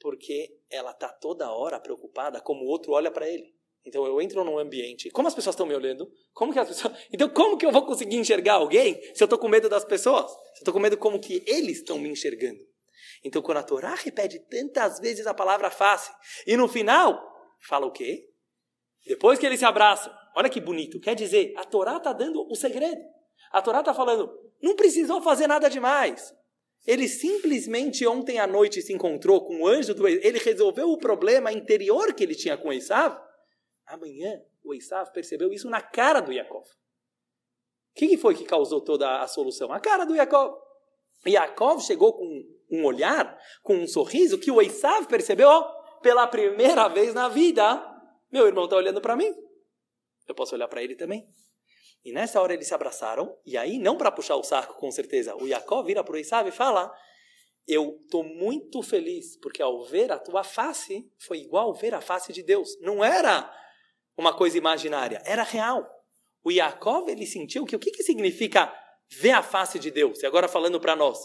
Porque ela está toda hora preocupada como o outro olha para ele. Então eu entro num ambiente, como as pessoas estão me olhando? Como que as pessoas? Então como que eu vou conseguir enxergar alguém se eu estou com medo das pessoas? Se eu estou com medo como que eles estão me enxergando? Então quando a Torá repete tantas vezes a palavra face e no final fala o quê? Depois que eles se abraçam, olha que bonito. Quer dizer, a Torá está dando o segredo. A Torá está falando, não precisou fazer nada demais. Ele simplesmente ontem à noite se encontrou com o anjo do Ele resolveu o problema interior que ele tinha com Esav. Amanhã o Esav percebeu isso na cara do Yaakov. O que foi que causou toda a solução? A cara do Yaakov. Yaakov chegou com um olhar, com um sorriso, que o Esav percebeu, ó, pela primeira vez na vida, meu irmão está olhando para mim. Eu posso olhar para ele também. E nessa hora eles se abraçaram, e aí, não para puxar o saco, com certeza, o Jacó vira para o Esav e fala: Eu estou muito feliz, porque ao ver a tua face, foi igual ver a face de Deus. Não era uma coisa imaginária, era real. O Yaakov, ele sentiu que o que, que significa ver a face de Deus? E agora falando para nós,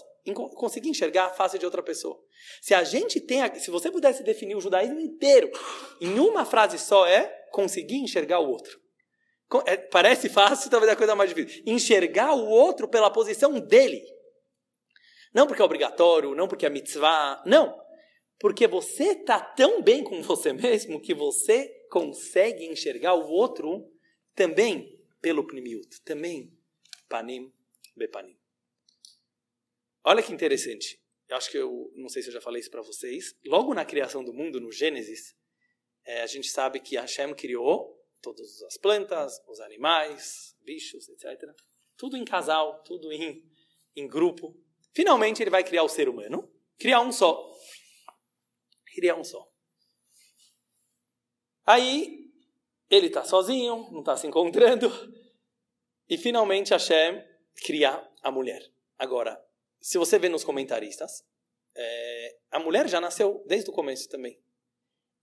conseguir enxergar a face de outra pessoa. Se a gente tem, a, se você pudesse definir o judaísmo inteiro em uma frase só é conseguir enxergar o outro. É, parece fácil, talvez é a coisa mais difícil. Enxergar o outro pela posição dele. Não porque é obrigatório, não porque é mitzvah, não. Porque você está tão bem com você mesmo que você consegue enxergar o outro também pelo pnimiut, também panim bepanim. Olha que interessante. Eu acho que eu não sei se eu já falei isso para vocês. Logo na criação do mundo, no Gênesis, é, a gente sabe que Hashem criou todas as plantas, os animais, bichos, etc. Tudo em casal, tudo em, em grupo. Finalmente ele vai criar o ser humano, criar um só. Criar um só. Aí ele está sozinho, não está se encontrando, e finalmente Hashem cria a mulher. Agora, se você vê nos comentaristas, é, a mulher já nasceu desde o começo também.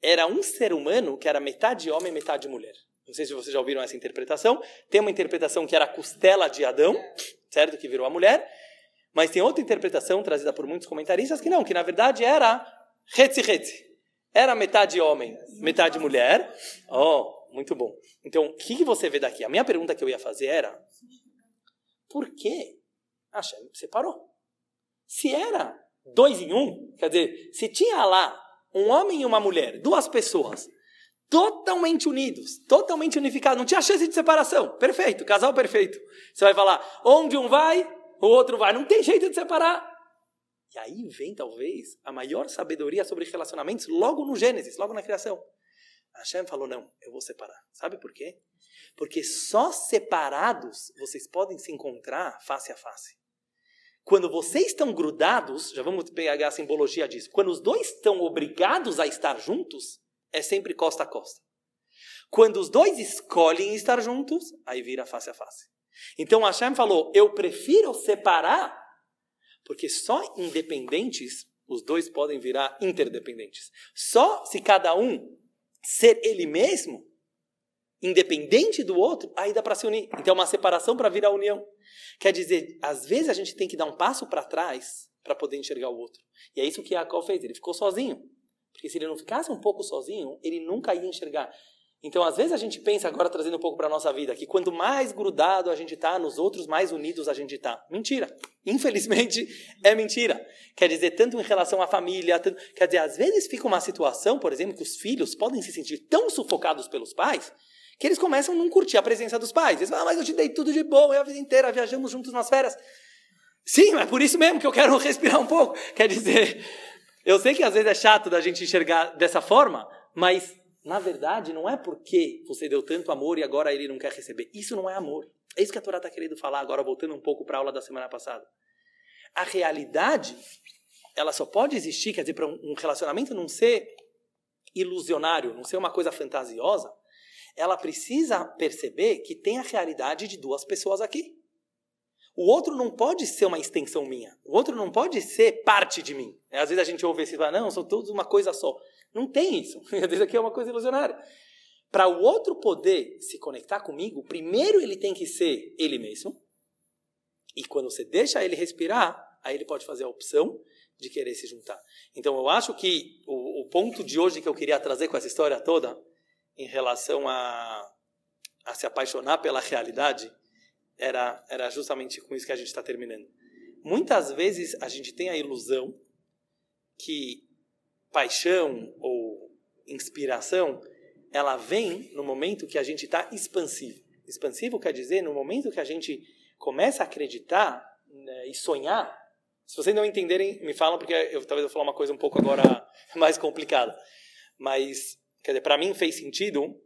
Era um ser humano que era metade homem, metade mulher. Não sei se vocês já ouviram essa interpretação. Tem uma interpretação que era a costela de Adão, certo? Que virou a mulher. Mas tem outra interpretação trazida por muitos comentaristas que não, que na verdade era retzi. Era metade homem, metade mulher. Oh, muito bom. Então, o que, que você vê daqui? A minha pergunta que eu ia fazer era: por que Hashem separou? Se era dois em um, quer dizer, se tinha lá um homem e uma mulher, duas pessoas, totalmente unidos, totalmente unificados, não tinha chance de separação. Perfeito, casal perfeito. Você vai falar, onde um vai, o outro vai. Não tem jeito de separar. E aí vem, talvez, a maior sabedoria sobre relacionamentos logo no Gênesis, logo na criação. Hashem falou, não, eu vou separar. Sabe por quê? Porque só separados vocês podem se encontrar face a face. Quando vocês estão grudados, já vamos pegar a simbologia disso, quando os dois estão obrigados a estar juntos, é sempre costa a costa. Quando os dois escolhem estar juntos, aí vira face a face. Então Hashem falou: Eu prefiro separar, porque só independentes os dois podem virar interdependentes. Só se cada um ser ele mesmo, independente do outro, aí dá para se unir. Então é uma separação para virar união. Quer dizer, às vezes a gente tem que dar um passo para trás para poder enxergar o outro. E é isso que Jacob fez. Ele ficou sozinho. Porque se ele não ficasse um pouco sozinho, ele nunca ia enxergar. Então, às vezes a gente pensa, agora trazendo um pouco para a nossa vida, que quanto mais grudado a gente está nos outros, mais unidos a gente está. Mentira. Infelizmente, é mentira. Quer dizer, tanto em relação à família, tanto... quer dizer, às vezes fica uma situação, por exemplo, que os filhos podem se sentir tão sufocados pelos pais, que eles começam a não curtir a presença dos pais. Eles falam, ah, mas eu te dei tudo de bom, eu a vida inteira viajamos juntos nas férias. Sim, é por isso mesmo que eu quero respirar um pouco. Quer dizer, eu sei que às vezes é chato da gente enxergar dessa forma, mas na verdade não é porque você deu tanto amor e agora ele não quer receber. Isso não é amor. É isso que a Torá está querendo falar agora, voltando um pouco para a aula da semana passada. A realidade, ela só pode existir, quer dizer, para um relacionamento não ser ilusionário, não ser uma coisa fantasiosa, ela precisa perceber que tem a realidade de duas pessoas aqui. O outro não pode ser uma extensão minha. O outro não pode ser parte de mim. Às vezes a gente ouve esse fala, não, são todos uma coisa só. Não tem isso. Às vezes aqui é uma coisa ilusionária. Para o outro poder se conectar comigo, primeiro ele tem que ser ele mesmo. E quando você deixa ele respirar, aí ele pode fazer a opção de querer se juntar. Então eu acho que o, o ponto de hoje que eu queria trazer com essa história toda, em relação a, a se apaixonar pela realidade, era, era justamente com isso que a gente está terminando. Muitas vezes a gente tem a ilusão que paixão ou inspiração ela vem no momento que a gente está expansivo. Expansivo quer dizer no momento que a gente começa a acreditar né, e sonhar. Se vocês não entenderem, me falam porque eu talvez eu falar uma coisa um pouco agora mais complicada. Mas quer dizer, para mim fez sentido.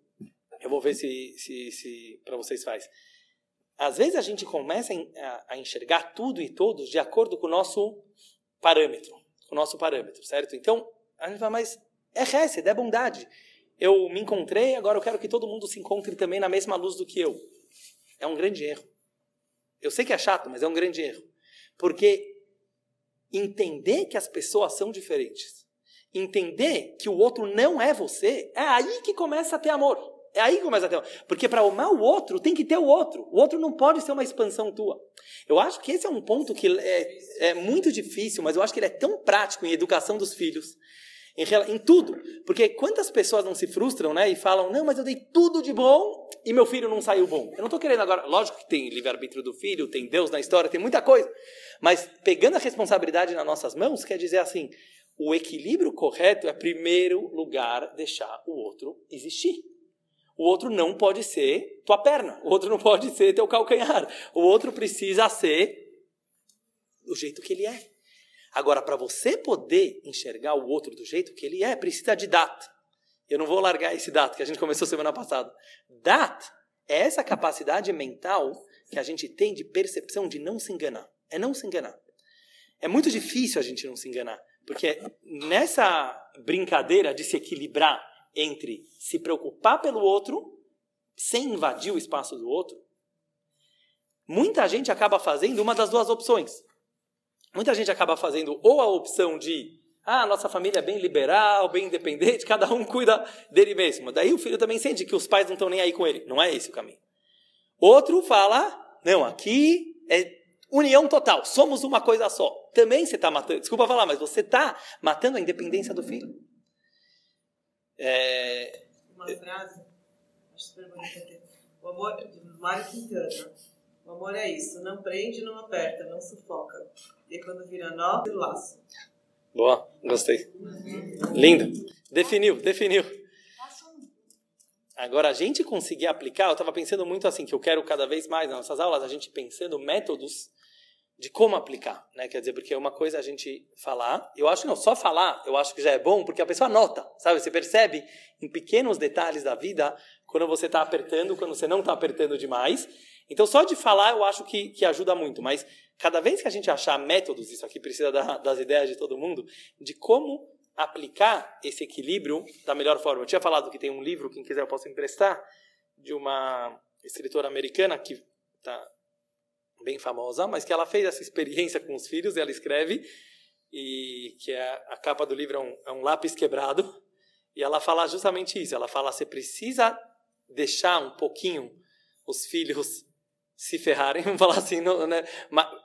Eu vou ver se, se, se para vocês faz. Às vezes a gente começa a enxergar tudo e todos de acordo com o nosso parâmetro, com o nosso parâmetro, certo? Então, a gente fala, mas É Hesed, é bondade. Eu me encontrei, agora eu quero que todo mundo se encontre também na mesma luz do que eu. É um grande erro. Eu sei que é chato, mas é um grande erro. Porque entender que as pessoas são diferentes, entender que o outro não é você, é aí que começa a ter amor. É aí que começa a ter. Porque para amar o outro, tem que ter o outro. O outro não pode ser uma expansão tua. Eu acho que esse é um ponto que é, é muito difícil, mas eu acho que ele é tão prático em educação dos filhos. Em, em, tudo. Porque quantas pessoas não se frustram né, e falam, não, mas eu dei tudo de bom e meu filho não saiu bom. Eu não estou querendo agora. Lógico que tem livre-arbítrio do filho, tem Deus na história, tem muita coisa. Mas pegando a responsabilidade nas nossas mãos, quer dizer assim: o equilíbrio correto é, primeiro lugar, deixar o outro existir. O outro não pode ser tua perna, o outro não pode ser teu calcanhar, o outro precisa ser do jeito que ele é. Agora, para você poder enxergar o outro do jeito que ele é, precisa de data. Eu não vou largar esse data que a gente começou semana passada. Data é essa capacidade mental que a gente tem de percepção de não se enganar. É não se enganar. É muito difícil a gente não se enganar, porque nessa brincadeira de se equilibrar entre se preocupar pelo outro, sem invadir o espaço do outro, muita gente acaba fazendo uma das duas opções. Muita gente acaba fazendo ou a opção de ah, nossa família é bem liberal, bem independente, cada um cuida dele mesmo. Daí o filho também sente que os pais não estão nem aí com ele. Não é esse o caminho. Outro fala, não, aqui é união total, somos uma coisa só. Também você está matando, desculpa falar, mas você está matando a independência do filho. É... Uma frase, acho super bonita O amor, de Mário Quintana. O amor é isso, não prende, não aperta, não sufoca. E quando vira nó, vira laço. Boa, gostei. Uhum. Lindo. Definiu, definiu. Agora, a gente conseguir aplicar, eu estava pensando muito assim, que eu quero cada vez mais nas nossas aulas, a gente pensando métodos de como aplicar, né? Quer dizer, porque uma coisa é a gente falar, eu acho que não, só falar, eu acho que já é bom, porque a pessoa nota, sabe? Você percebe em pequenos detalhes da vida quando você está apertando, quando você não está apertando demais. Então, só de falar eu acho que, que ajuda muito, mas cada vez que a gente achar métodos, isso aqui precisa da, das ideias de todo mundo, de como aplicar esse equilíbrio da melhor forma. Eu tinha falado que tem um livro, quem quiser eu posso emprestar, de uma escritora americana que está bem famosa, mas que ela fez essa experiência com os filhos, e ela escreve, e que é, a capa do livro é um, é um lápis quebrado, e ela fala justamente isso, ela fala, você precisa deixar um pouquinho os filhos se ferrarem, vamos falar assim, não, né?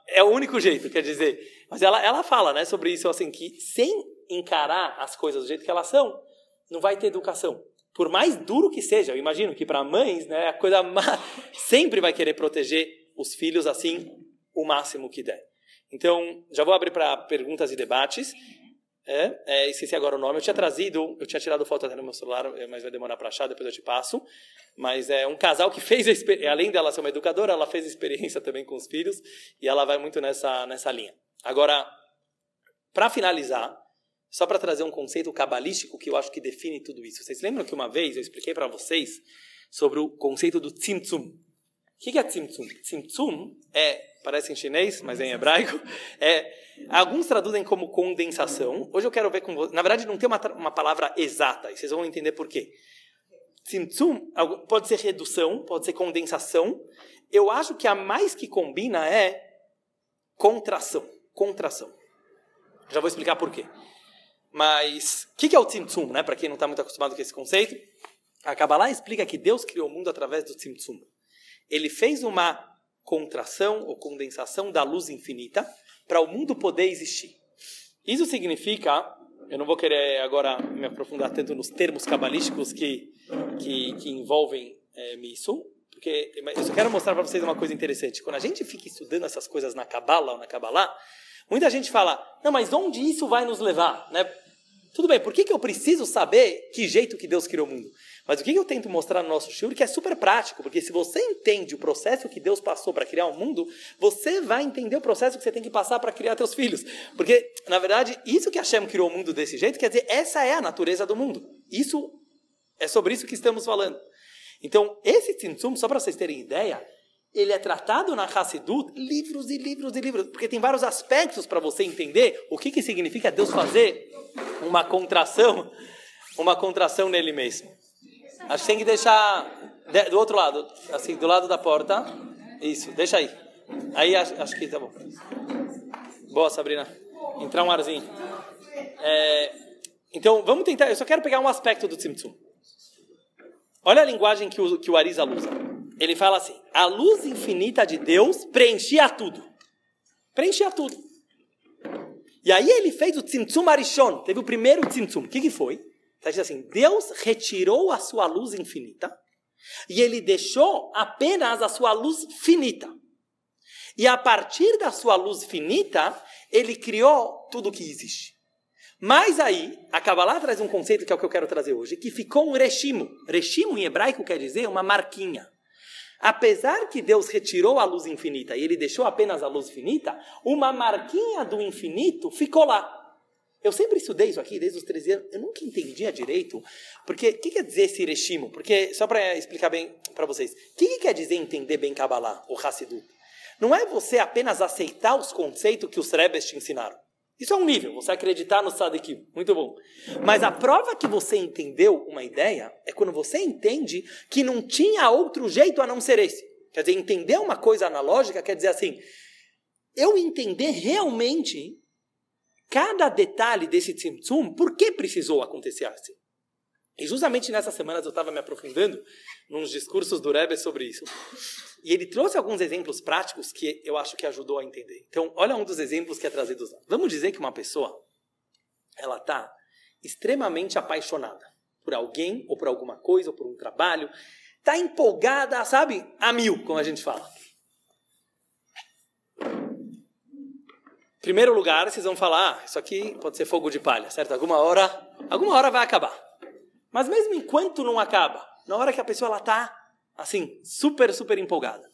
é o único jeito, quer dizer. Mas ela, ela fala né, sobre isso, assim, que sem encarar as coisas do jeito que elas são, não vai ter educação. Por mais duro que seja, eu imagino que para mães, né, a coisa sempre vai querer proteger os filhos assim o máximo que der. Então, já vou abrir para perguntas e debates. É, é, esqueci agora o nome. Eu tinha trazido, eu tinha tirado foto até no meu celular, é, mas vai demorar para achar, depois eu te passo. Mas é um casal que fez, a além dela ser uma educadora, ela fez experiência também com os filhos e ela vai muito nessa, nessa linha. Agora, para finalizar, só para trazer um conceito cabalístico que eu acho que define tudo isso. Vocês lembram que uma vez eu expliquei para vocês sobre o conceito do tzimtzum? O que é tzimtzum? Tzimtzum é, parece em chinês, mas é em hebraico, é, alguns traduzem como condensação. Hoje eu quero ver com vocês. Na verdade, não tem uma, uma palavra exata, e vocês vão entender por quê. Tzimtzum pode ser redução, pode ser condensação. Eu acho que a mais que combina é contração. Contração. Já vou explicar por quê. Mas o que é o Tzimtzum, né? Para quem não está muito acostumado com esse conceito, a Kabbalah explica que Deus criou o mundo através do Tzimtzum ele fez uma contração ou condensação da luz infinita para o mundo poder existir. Isso significa, eu não vou querer agora me aprofundar tanto nos termos cabalísticos que, que, que envolvem é, isso, porque eu só quero mostrar para vocês uma coisa interessante. Quando a gente fica estudando essas coisas na Kabbalah ou na Kabbalah, muita gente fala, não, mas onde isso vai nos levar? Né? Tudo bem, por que, que eu preciso saber que jeito que Deus criou o mundo? Mas o que, eu tento mostrar no nosso shiur que é super prático, porque se você entende o processo que Deus passou para criar o mundo, você vai entender o processo que você tem que passar para criar seus filhos. Porque, na verdade, isso que Hashem criou o mundo desse jeito, quer dizer, essa é a natureza do mundo. Isso é sobre isso que estamos falando. Então, esse Tzimtzum, só para vocês terem ideia, ele é tratado na Hassidut livros e livros e livros, porque tem vários aspectos para você entender o que, que significa Deus fazer uma contração uma contração nele mesmo. Acho que tem que deixar do outro lado, assim, do lado da porta. Isso, deixa aí. Aí acho, acho que tá bom. Boa, Sabrina. Entrar um arzinho. É, então, vamos tentar. Eu só quero pegar um aspecto do Tzimtzum. Olha a linguagem que o, que o Arizal usa. Ele fala assim: a luz infinita de Deus preenchia tudo. Preenchia tudo. E aí ele fez o Tzimtzum Arishon. Teve o primeiro Tzimtzum. O que, que foi? Está dizendo assim: Deus retirou a sua luz infinita e ele deixou apenas a sua luz finita. E a partir da sua luz finita, ele criou tudo o que existe. Mas aí, a Kabbalah traz um conceito que é o que eu quero trazer hoje, que ficou um reshimo. Reshimo em hebraico quer dizer uma marquinha. Apesar que Deus retirou a luz infinita e ele deixou apenas a luz finita, uma marquinha do infinito ficou lá. Eu sempre estudei isso aqui desde os 13 anos, eu nunca entendia direito, porque o que quer dizer esse Reshimo? Porque, só para explicar bem para vocês, o que, que, quer dizer entender bem Kabbalah, o Hassidut? Não é você apenas aceitar os conceitos que os Rebes te ensinaram. Isso é um nível, você acreditar no Sadikim. Muito bom. Mas a prova que você entendeu uma ideia é quando você entende que não tinha outro jeito a não ser esse. Quer dizer, entender uma coisa analógica quer dizer assim, eu entender realmente cada detalhe desse Tzimtzum, por que precisou acontecer assim. E justamente nessas semanas eu estava me aprofundando nos discursos do Rebbe sobre isso. E ele trouxe alguns exemplos práticos que eu acho que ajudou a entender. Então, olha um dos exemplos que é trazido. Vamos dizer que uma pessoa, ela está extremamente apaixonada por alguém, ou por alguma coisa, ou por um trabalho. Está empolgada, sabe? A mil, como a gente fala. Primeiro lugar, vocês vão falar, ah, isso aqui pode ser fogo de palha, certo? Alguma hora, alguma hora vai acabar. Mas mesmo enquanto não acaba, na hora que a pessoa ela tá assim, super, super empolgada.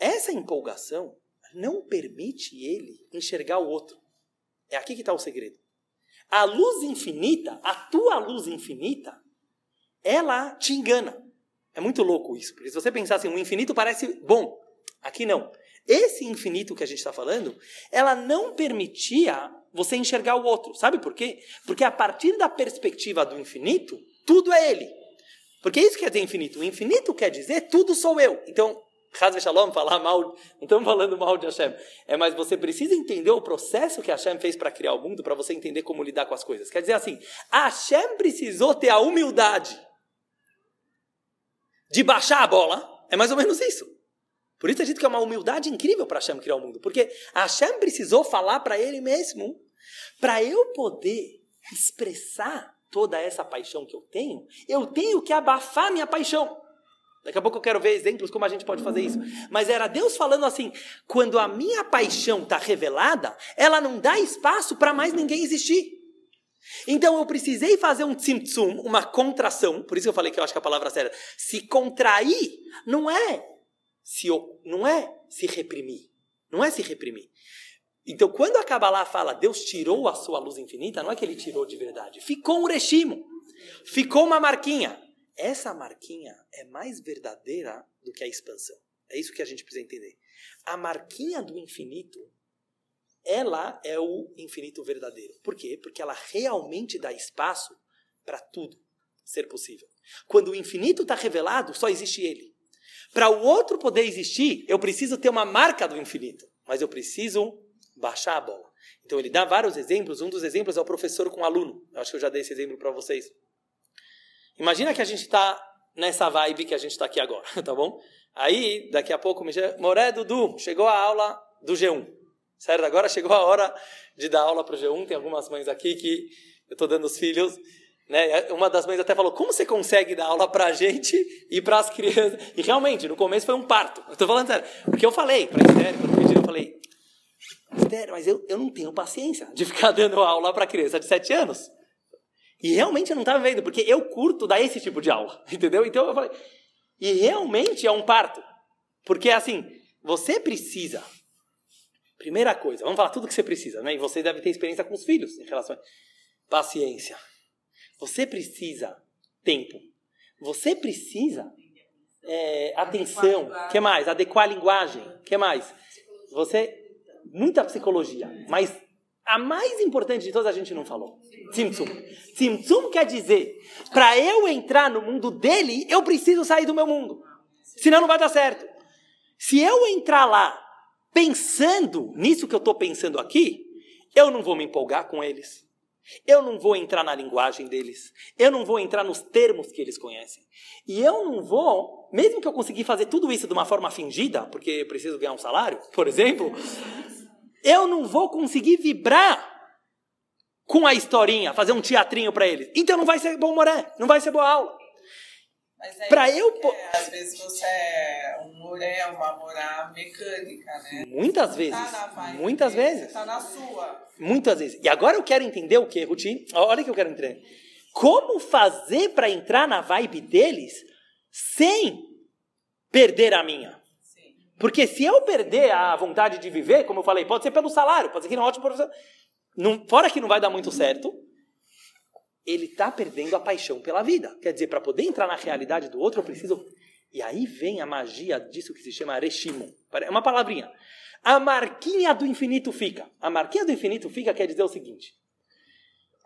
Essa empolgação não permite ele enxergar o outro. É aqui que está o segredo. A luz infinita, a tua luz infinita, ela te engana. É muito louco isso. Porque se você pensar assim, o infinito parece bom. Aqui não. Esse infinito que a gente está falando, ela não permitia você enxergar o outro. Sabe por quê? Porque a partir da perspectiva do infinito, tudo é ele. Porque isso quer dizer infinito. O infinito quer dizer tudo sou eu. Então, Haz Shalom, falar mal, não estamos falando mal de Hashem. É, mas você precisa entender o processo que Hashem fez para criar o mundo, para você entender como lidar com as coisas. Quer dizer assim, Hashem precisou ter a humildade de baixar a bola. É mais ou menos isso. Por isso a gente que é uma humildade incrível para Hashem criar o mundo. Porque Hashem precisou falar para ele mesmo, para eu poder expressar toda essa paixão que eu tenho, eu tenho que abafar minha paixão. Daqui a pouco eu quero ver exemplos como a gente pode fazer isso. Mas era Deus falando assim: quando a minha paixão está revelada, ela não dá espaço para mais ninguém existir. Então eu precisei fazer um tzimtzum, uma contração, por isso eu falei que eu acho que a palavra certa. Se contrair não é se, não é se reprimir. Não é se reprimir. Então, quando a Kabbalah fala Deus tirou a sua luz infinita, não é que ele tirou de verdade. Ficou um rechimo. Ficou uma marquinha. Essa marquinha é mais verdadeira do que a expansão. É isso que a gente precisa entender. A marquinha do infinito, ela é o infinito verdadeiro. Por quê? Porque ela realmente dá espaço para tudo ser possível. Quando o infinito está revelado, só existe ele. Para o outro poder existir, eu preciso ter uma marca do infinito, mas eu preciso baixar a bola. Então ele dá vários exemplos. Um dos exemplos é o professor com o aluno. Eu acho que eu já dei esse exemplo para vocês. Imagina que a gente está nessa vibe que a gente está aqui agora, tá bom? Aí, daqui a pouco, me chama, Moré Dudu, chegou a aula do G1. Certo? Agora chegou a hora de dar aula para o G1. Tem algumas mães aqui que eu estou dando os filhos. Né? Uma das mães até falou: como você consegue dar aula para a gente e para as crianças? E realmente, no começo foi um parto. Estou falando sério. Porque eu falei para Esther, quando pediram, eu falei: Esther, mas eu, eu não tenho paciência de ficar dando aula para criança de 7 anos. E realmente eu não estava vendo, porque eu curto dar esse tipo de aula, entendeu? Então eu falei: e realmente é um parto. Porque assim, você precisa. Primeira coisa, vamos falar tudo que você precisa, né? E você deve ter experiência com os filhos em relação a paciência você precisa tempo. Você precisa é, atenção. O que mais? Adequar a linguagem. O que mais? Você muita psicologia, mas A mais importante de todas a gente não falou. Tzimtzum. Tzimtzum quer dizer, para eu entrar no mundo dele, eu preciso sair do meu mundo. Senão não vai dar certo. Se eu entrar lá pensando nisso que eu estou pensando aqui, eu não vou me empolgar com eles. Eu não vou entrar na linguagem deles. Eu não vou entrar nos termos que eles conhecem. E eu não vou, mesmo que eu conseguir fazer tudo isso de uma forma fingida, porque eu preciso ganhar um salário, por exemplo, eu não vou conseguir vibrar com a historinha, fazer um teatrinho para eles. Então não vai ser bom moré, não vai ser boa aula. Para eu é, às vezes você é um moré, uma morá mecânica, né? Muitas tá vezes. Tá muitas dele, vezes. Tá na sua. Muitas vezes. E agora eu quero entender o que, Ruti? Olha o que eu quero entender. Como fazer para entrar na vibe deles sem perder a minha? Porque se eu perder a vontade de viver, como eu falei, pode ser pelo salário, pode ser que não é um ótimo professor. Não, fora que não vai dar muito certo, ele está perdendo a paixão pela vida. Quer dizer, para poder entrar na realidade do outro, eu preciso. E aí vem a magia disso que se chama Reshimon. É uma palavrinha. A marquinha do infinito fica. A marquinha do infinito fica quer dizer o seguinte.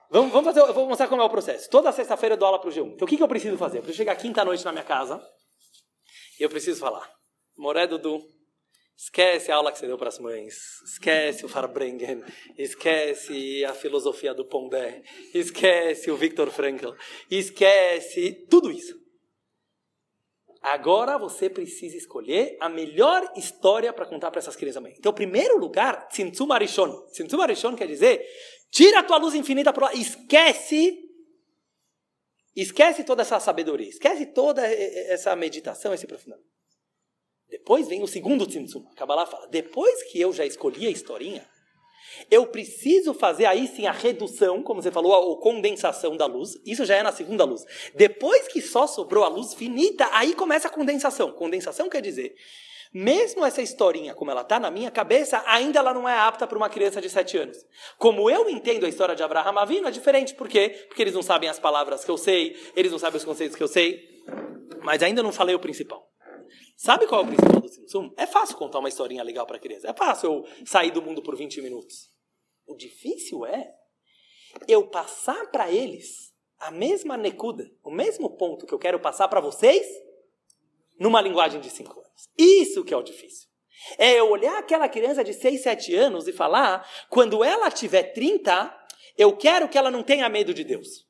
Vamos, vamos fazer, eu vou mostrar como é o processo. Toda sexta-feira eu dou aula para o G1. Então o que, que eu preciso fazer? Eu preciso chegar quinta-noite na minha casa e eu preciso falar. Moré Dudu, Esquece a aula que você deu para as mães. Esquece o Farbrengen. Esquece a filosofia do Pondé. Esquece o Viktor Frankl. Esquece tudo isso. Agora você precisa escolher a melhor história para contar para essas crianças amanhã. Então, primeiro lugar, Tzimtzum Arishon. Tzimtzum Arishon quer dizer, tira a tua luz infinita para lá. Esquece Esquece toda essa sabedoria, esquece toda essa meditação, esse aprofundamento. Depois vem o segundo Tzimtzum. A Kabbalah fala, depois que eu já escolhi a historinha, eu preciso fazer aí sim a redução, como você falou, a condensação da luz. Isso já é na segunda luz. Depois que só sobrou a luz finita, aí começa a condensação. Condensação quer dizer, mesmo essa historinha como ela está na minha cabeça, ainda ela não é apta para uma criança de 7 anos. Como eu entendo a história de Abraham Avino, é diferente. Por quê? Porque eles não sabem as palavras que eu sei, eles não sabem os conceitos que eu sei. Mas ainda não falei o principal. Sabe qual é o principal do Tzimtzum? É fácil contar uma historinha legal para criança. É fácil eu sair do mundo por 20 minutos. O difícil é eu passar para eles a mesma nekuda, o mesmo ponto que eu quero passar para vocês, numa linguagem de 5 anos. Isso que é o difícil. É eu olhar aquela criança de 6, 7 anos e falar, quando ela tiver 30, eu quero que ela não tenha medo de Deus.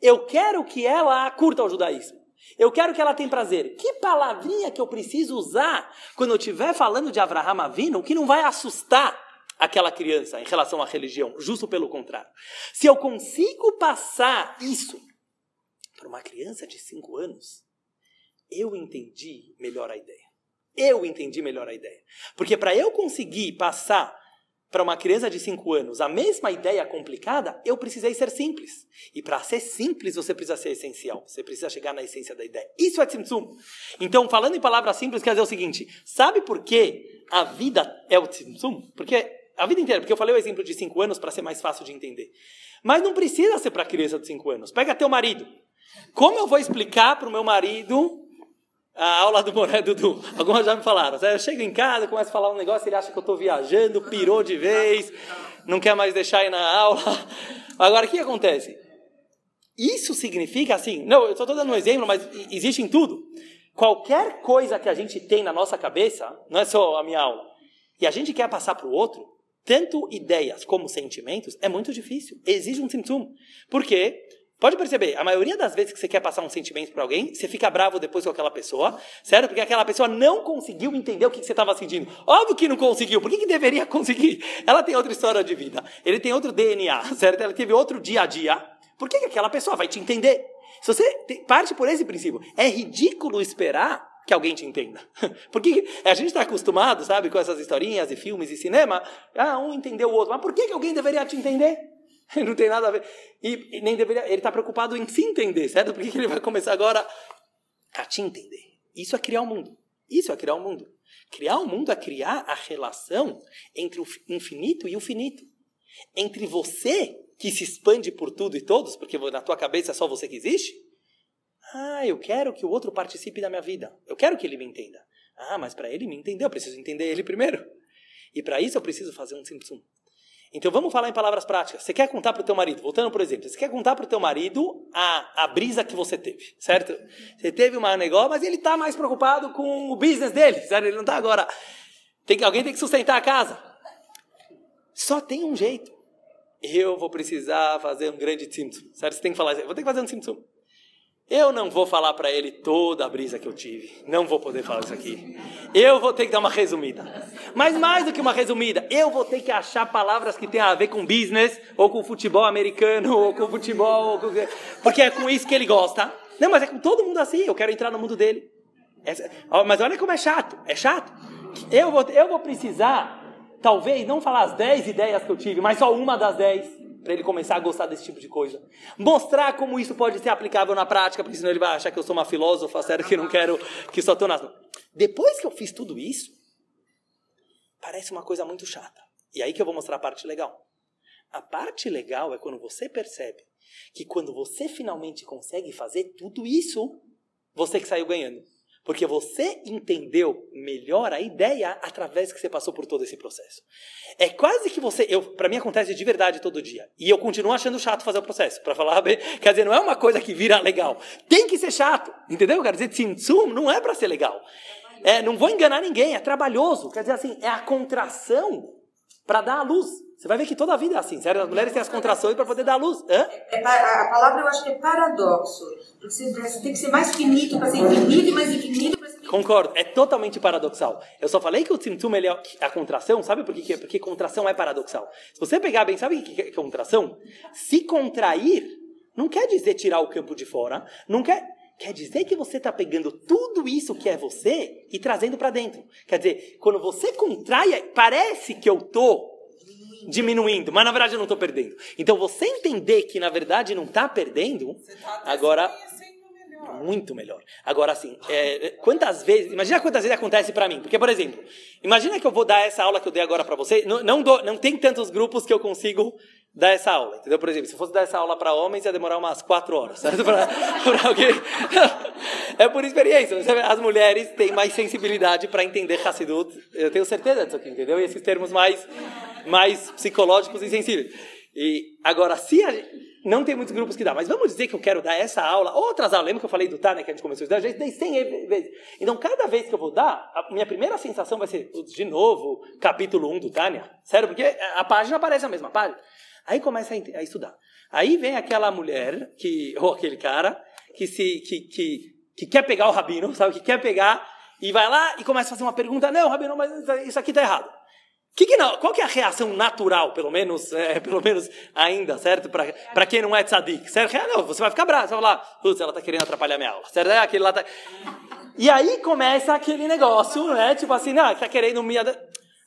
Eu quero que ela curta o judaísmo. Eu quero que ela tenha prazer. Que palavrinha que eu preciso usar quando eu estiver falando de Avraham Avinu que não vai assustar aquela criança em relação à religião? Justo pelo contrário. Se eu consigo passar isso para uma criança de 5 anos, eu entendi melhor a ideia. Eu entendi melhor a ideia. Porque para eu conseguir passar para uma criança de 5 anos a mesma ideia complicada, eu precisei ser simples. E para ser simples, você precisa ser essencial. Você precisa chegar na essência da ideia. Isso é Tzimtzum. Então, falando em palavras simples, quer dizer o seguinte: sabe por que a vida é o Tzimtzum? Porque a vida inteira, porque eu falei o exemplo de 5 anos para ser mais fácil de entender. Mas não precisa ser para criança de 5 anos. Pega teu marido. Como eu vou explicar para o meu marido a aula do Moré Dudu. Algumas já me falaram. Eu chego em casa, começo a falar um negócio, ele acha que eu estou viajando, pirou de vez, não quer mais deixar ir na aula. Agora, o que acontece? Isso significa assim, não, eu estou dando um exemplo, mas existe em tudo. Qualquer coisa que a gente tem na nossa cabeça, não é só a minha aula, e a gente quer passar para o outro, tanto ideias como sentimentos, é muito difícil. Exige um tzimtzum. Por quê? Pode perceber, a maioria das vezes que você quer passar um sentimento para alguém, você fica bravo depois com aquela pessoa, certo? Porque aquela pessoa não conseguiu entender o que você estava sentindo. Óbvio que não conseguiu, por que, que deveria conseguir? Ela tem outra história de vida, ele tem outro DNA, certo? Ela teve outro dia a dia. Por que, que aquela pessoa vai te entender? Se você parte por esse princípio, é ridículo esperar que alguém te entenda. Porque a gente está acostumado, sabe, com essas historinhas e filmes e cinema, ah, um entendeu o outro, mas por que, que alguém deveria te entender? não tem nada a ver. E, e nem deveria. Ele está preocupado em se entender, certo? Por que ele vai começar agora a te entender? Isso é criar o um mundo. Isso é criar o um mundo. Criar o um mundo é criar a relação entre o infinito e o finito. Entre você, que se expande por tudo e todos, porque na tua cabeça é só você que existe. Ah, eu quero que o outro participe da minha vida. Eu quero que ele me entenda. Ah, mas para ele me entender, eu preciso entender ele primeiro. E para isso eu preciso fazer um simpsum. Então vamos falar em palavras práticas. Você quer contar para o teu marido, voltando por exemplo, você quer contar para o teu marido a, a brisa que você teve, certo? Você teve um negócio, mas ele está mais preocupado com o business dele, certo? Ele não está agora. Tem, alguém tem que sustentar a casa. Só tem um jeito. Eu vou precisar fazer um grande tzimtzum, certo? Você tem que falar, vou ter que fazer um tzimtzum. Eu não vou falar para ele toda a brisa que eu tive. Não vou poder falar isso aqui. Eu vou ter que dar uma resumida. Mas mais do que uma resumida, eu vou ter que achar palavras que tenham a ver com business, ou com futebol americano, ou com futebol. Com... Porque é com isso que ele gosta. Não, mas é com todo mundo assim. Eu quero entrar no mundo dele. Mas olha como é chato. É chato. Eu vou, eu vou precisar, talvez, não falar as 10 ideias que eu tive, mas só uma das 10 para ele começar a gostar desse tipo de coisa. Mostrar como isso pode ser aplicável na prática, porque senão ele vai achar que eu sou uma filósofa, sério, que não quero, que só estou nas... Depois que eu fiz tudo isso, parece uma coisa muito chata. E aí que eu vou mostrar a parte legal. A parte legal é quando você percebe que quando você finalmente consegue fazer tudo isso, você que saiu ganhando. Porque você entendeu melhor a ideia através que você passou por todo esse processo. É quase que você, eu, para mim acontece de verdade todo dia. E eu continuo achando chato fazer o processo, para falar bem, quer dizer, não é uma coisa que vira legal. Tem que ser chato, entendeu? Quer dizer, Tzimtzum não é para ser legal. É, não vou enganar ninguém, é trabalhoso. Quer dizer assim, é a contração para dar a luz. Você vai ver que toda a vida é assim, sério? As mulheres têm as contrações para poder dar luz. Hã? É, a palavra eu acho que é paradoxo. Você, tem que ser mais finito para ser infinito e mais infinito para ser Concordo, é totalmente paradoxal. Eu só falei que o ele é a contração, sabe por quê? Porque contração é paradoxal. Se você pegar bem, sabe o que é contração? Se contrair, não quer dizer tirar o campo de fora, não quer Quer dizer que você está pegando tudo isso que é você e trazendo para dentro. Quer dizer, quando você contrai, parece que eu estou diminuindo, mas na verdade eu não estou perdendo. Então você entender que na verdade não está perdendo, tá agora muito melhor. Agora assim, é, quantas vezes, imagina quantas vezes acontece para mim, porque por exemplo, imagina que eu vou dar essa aula que eu dei agora para você, não, não, dou, não tem tantos grupos que eu consigo dar essa aula, entendeu? Por exemplo, se fosse dar essa aula para homens, ia demorar umas quatro horas, certo? Pra, pra alguém... é por experiência. As mulheres têm mais sensibilidade para entender Hassidut. Eu tenho certeza disso aqui, entendeu? E esses termos mais, mais psicológicos e sensíveis. E agora, se a gente... Não tem muitos grupos que dá, mas vamos dizer que eu quero dar essa aula, outras aulas, lembra que eu falei do Tânia que a gente começou a estudar? Já dei 100 vezes. Então, cada vez que eu vou dar, a minha primeira sensação vai ser, de novo, capítulo 1 do Tânia. Sério, porque a página aparece a mesma página. Aí começa a, estudar. Aí vem aquela mulher, que, ou aquele cara, que, se, que, que, que quer pegar o rabino, sabe? Que quer pegar e vai lá e começa a fazer uma pergunta. Não, rabino, mas isso aqui está errado. Que que não, qual que é a reação natural, pelo menos, é, pelo menos ainda, certo? Para quem não é tzadik, certo? Não, você vai ficar bravo, você vai falar, putz, ela está querendo atrapalhar minha aula, certo? É, aquele lá tá... E aí começa aquele negócio, né? Tipo assim, não, está querendo me...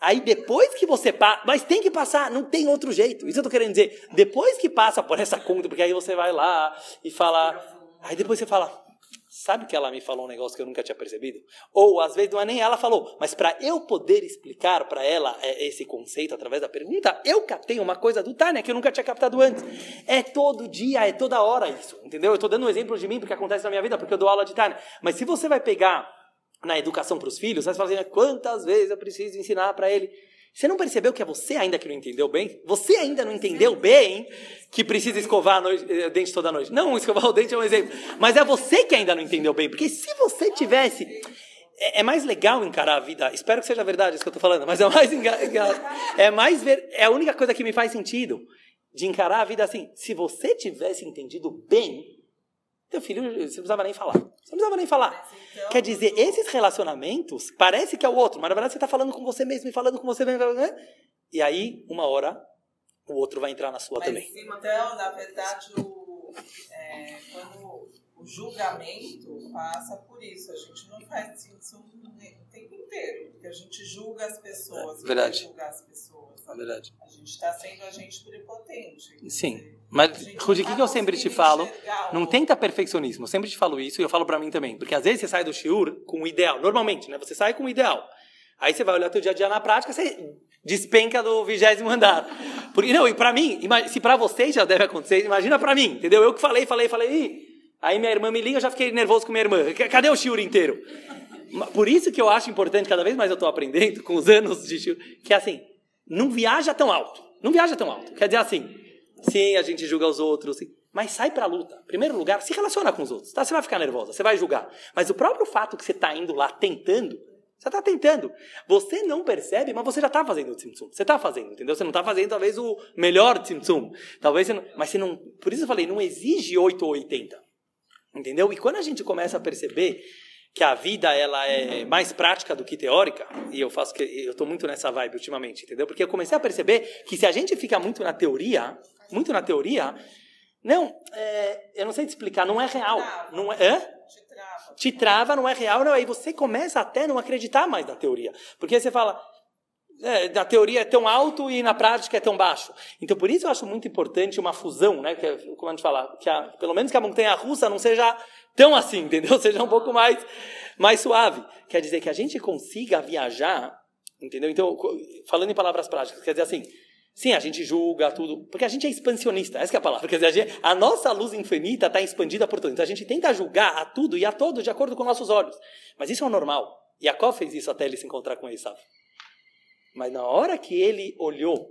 Aí depois que você passa, mas tem que passar, não tem outro jeito. Isso eu tô querendo dizer. Depois que passa por essa conta, porque aí você vai lá e fala, aí depois você fala, sabe que ela me falou um negócio que eu nunca tinha percebido? Ou às vezes não é nem ela falou, mas para eu poder explicar para ela é, esse conceito através da pergunta, eu captei uma coisa do Tânia que eu nunca tinha captado antes. É todo dia, é toda hora isso, entendeu? Eu estou dando um exemplo de mim porque acontece na minha vida, porque eu dou aula de Tânia. Mas se você vai pegar na educação para os filhos, você fala assim, quantas vezes eu preciso ensinar para ele? Você não percebeu que é você ainda que não entendeu bem? Você ainda não entendeu bem que precisa escovar noite, o dente toda noite. Não, escovar o dente é um exemplo. Mas é você que ainda não entendeu bem. Porque se você tivesse. É, é mais legal encarar a vida. Espero que seja verdade isso que eu estou falando, mas é mais. É, mais ver, é a única coisa que me faz sentido de encarar a vida assim. Se você tivesse entendido bem teu filho, você não precisava nem falar. Você não precisava nem falar. Então, Quer dizer, esses relacionamentos, parece que é o outro, mas na verdade você está falando com você mesmo e falando com você mesmo. Né? E aí, uma hora, o outro vai entrar na sua mas, também. Então, na verdade, o, é, quando o julgamento passa por isso. A gente não faz isso o tempo inteiro, porque a gente julga as pessoas. É, verdade. Julgar as pessoas. É verdade. A gente está sendo agente prepotente. Sim. Mas, Rudy, o que, que eu sempre te falo? Não tenta perfeccionismo. Eu sempre te falo isso e eu falo para mim também. Porque às vezes você sai do shiur com o ideal. Normalmente, né? Você sai com o ideal. Aí você vai olhar o teu dia a dia na prática, você despenca do vigésimo andar. Porque, não, e para mim, se para vocês já deve acontecer, imagina para mim, entendeu? Eu que falei, falei, falei, Ih, aí minha irmã me liga, eu já fiquei nervoso com minha irmã. Cadê o shiur inteiro? Por isso que eu acho importante, cada vez mais eu estou aprendendo com os anos de shiur, que é assim, não viaja tão alto. Não viaja tão alto. Quer dizer assim, sim, a gente julga os outros, sim, mas sai pra luta. Primeiro lugar, se relaciona com os outros. Tá? Você vai ficar nervosa, você vai julgar. Mas o próprio fato que você está indo lá tentando, você está tentando. Você não percebe, mas você já está fazendo o Tzimtzum. Você está fazendo, entendeu? Você não está fazendo, talvez, o melhor Tzimtzum. Talvez você não, mas você não... Por isso eu falei, não exige 8 ou 80. Entendeu? E quando a gente começa a perceber que a vida ela é mais prática do que teórica, e eu faço que eu estou muito nessa vibe ultimamente, entendeu? Porque eu comecei a perceber que se a gente fica muito na teoria, muito na teoria, não, é, eu não sei te explicar, não é real, não é, é? Te trava. não é real, não, aí você começa até não acreditar mais na teoria, porque você fala é, na teoria é tão alto e na prática é tão baixo. Então, por isso eu acho muito importante uma fusão, né? Que, é, como a gente fala, que a, pelo menos que a montanha russa não seja tão assim, entendeu? Seja um pouco mais, mais suave. Quer dizer que a gente consiga viajar, entendeu? Então, falando em palavras práticas, quer dizer assim, sim, a gente julga tudo, porque a gente é expansionista, essa é a palavra. Quer dizer, a, gente, a nossa luz infinita está expandida por tudo. Então, a gente tenta julgar a tudo e a todo de acordo com nossos olhos. Mas isso é o normal. Jacob fez isso até ele se encontrar com Esav. Mas na hora que ele olhou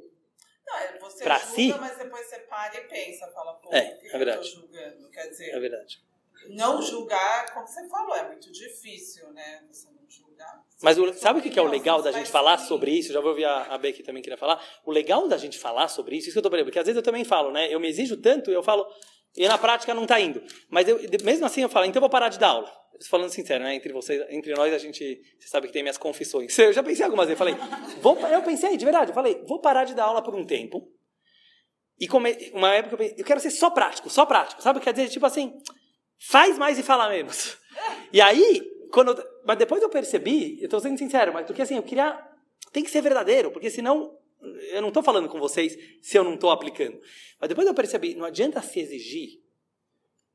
é julga, si? mas depois você para e pensa, fala, pô, É, é verdade. eu tô julgando? Quer dizer, É verdade. Não julgar, como você falou, é muito difícil, né? Você não julgar. Mas o- sabe o que que é o legal da gente falar sim. sobre isso? Já vou ouvir a, a Becky também queria falar. O legal da gente falar sobre isso, isso que eu tô falando, porque às vezes eu também falo, né? Eu me exijo tanto, eu falo, e na prática não tá indo. Mas eu, mesmo assim eu falo, então eu vou parar de dar aula. Falando sincero, né? Entre vocês, entre nós, a gente, você sabe que tem minhas confissões. Eu já pensei algumas vezes, falei, vou, eu pensei, de verdade, eu falei, vou parar de dar aula por um tempo. E come, uma época eu pensei, eu quero ser só prático, só prático, sabe? Quer dizer, tipo assim, faz mais e fala menos. E aí, quando eu- mas depois eu percebi, eu tô sendo sincero, mas porque assim, eu queria, tem que ser verdadeiro, porque senão eu não tô falando com vocês se eu não tô aplicando. Mas depois eu percebi, não adianta se exigir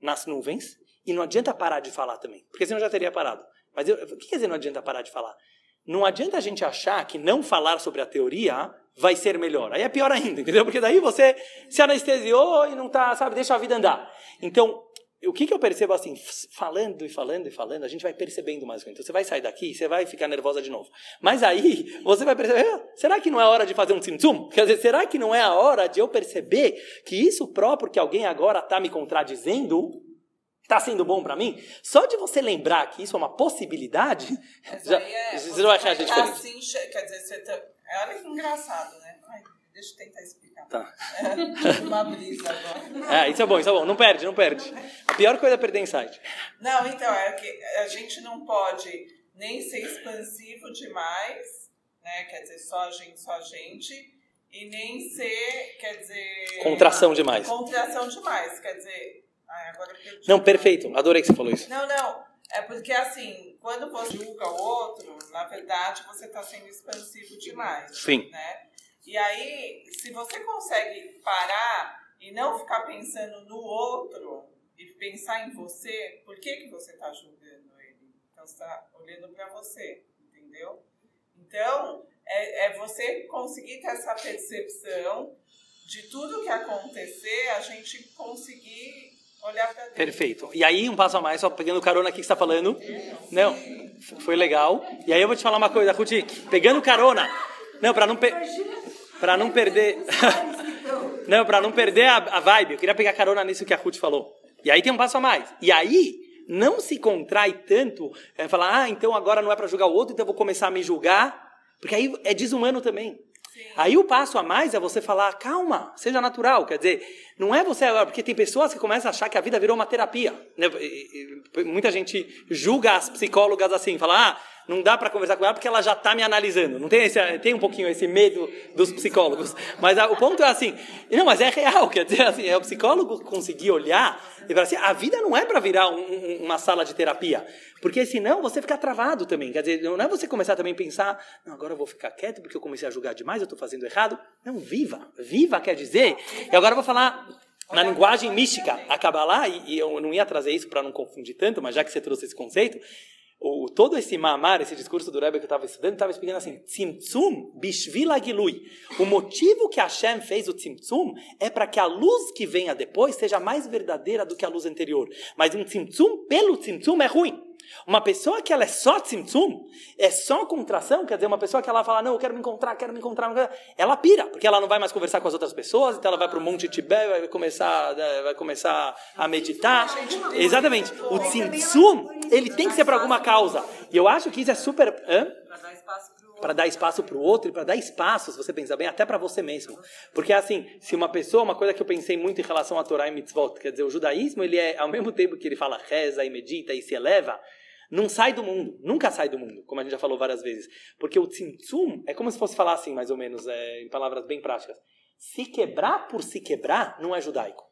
nas nuvens e não adianta parar de falar também, porque senão eu já teria parado. Mas eu, o que quer dizer não adianta parar de falar? Não adianta a gente achar que não falar sobre a teoria vai ser melhor. Aí é pior ainda, entendeu? Porque daí você se anestesiou e não tá, sabe, deixa a vida andar. Então, o que, que eu percebo assim, falando e falando e falando, a gente vai percebendo mais coisas. Então você vai sair daqui, você vai ficar nervosa de novo. Mas aí você vai perceber, "Ah, será que não é hora de fazer um tzimtzum? Quer dizer, será que não é a hora de eu perceber que isso próprio que alguém agora está me contradizendo está sendo bom para mim? Só de você lembrar que isso é uma possibilidade, já, é, você não vai achar a gente tá diferente. assim, quer dizer, você tá, é, olha que engraçado, né? Ai, deixa eu tentar explicar. Tá. É, uma brisa agora. É, isso é bom, isso é bom. Não perde, não perde. A pior coisa é perder insight. Não, então, é que a gente não pode nem ser expansivo demais, né? Quer dizer, só a gente, só a gente. E nem ser, quer dizer... Contração demais. Contração demais, quer dizer... Ai, agora eu perdi. Não, perfeito. Adorei que você falou isso. Não, não. É porque, assim, quando você julga o outro, na verdade, você está sendo expansivo demais. Sim. Né? E aí, se você consegue parar e não ficar pensando no outro e pensar em você, por que, que você está julgando ele? Então, você está olhando para você, entendeu? Então, é, é você conseguir ter essa percepção de tudo que acontecer, a gente conseguir olhar para dentro. Perfeito. E aí, um passo a mais, só pegando carona aqui que você está falando. Não, foi legal. E aí eu vou te falar uma coisa, Ruth, pegando carona. Não, para não, pe... pra não perder. não, para não perder a, a vibe, eu queria pegar carona nisso que a Ruth falou. E aí tem um passo a mais. E aí, não se contrai tanto, é, falar, ah, então agora não é para julgar o outro, então eu vou começar a me julgar. Porque aí é desumano também. Aí o passo a mais é você falar, calma, seja natural. Quer dizer, não é você agora, porque tem pessoas que começam a achar que a vida virou uma terapia. né? Muita gente julga as psicólogas assim, fala, ah, não dá para conversar com ela porque ela já está me analisando. Não tem, esse, tem um pouquinho esse medo dos psicólogos. Mas ah, o ponto é assim, não, mas é real, quer dizer, assim, é o psicólogo conseguir olhar e falar assim, a vida não é para virar um- um- uma sala de terapia. Porque senão você fica travado também. Quer dizer, não é você começar também a pensar, não, agora eu vou ficar quieto porque eu comecei a julgar demais, eu estou fazendo errado. Não, viva. Viva quer dizer. E agora eu vou falar na linguagem mística, a e, e eu não ia trazer isso para não confundir tanto, mas já que você trouxe esse conceito, o, todo esse mamar, esse discurso do Rebbe que eu estava estudando, estava explicando assim, Tzimtzum bishvil agilui. O motivo que Hashem fez o Tzimtzum é para que a luz que venha depois seja mais verdadeira do que a luz anterior. Mas um Tzimtzum pelo Tzimtzum é ruim. Uma pessoa que ela é só tzimtzum, é só contração, quer dizer, uma pessoa que ela fala, não, eu quero me encontrar, quero me encontrar, ela pira, porque ela não vai mais conversar com as outras pessoas, então ela vai para o Monte Tibete, vai começar, né, vai começar a meditar. Exatamente. O tzimtzum, ele tem que ser para alguma causa. E eu acho que isso é super... Hã? Para dar espaço para o outro e para dar espaço, se você pensar bem, até para você mesmo. Porque assim, se uma pessoa, uma coisa que eu pensei muito em relação a Torá e Mitzvot, quer dizer, o judaísmo, ele é, ao mesmo tempo que ele fala reza e medita e se eleva, não sai do mundo, nunca sai do mundo, como a gente já falou várias vezes. Porque o tzimtzum é como se fosse falar assim, mais ou menos, é, em palavras bem práticas. Se quebrar por se quebrar não é judaico.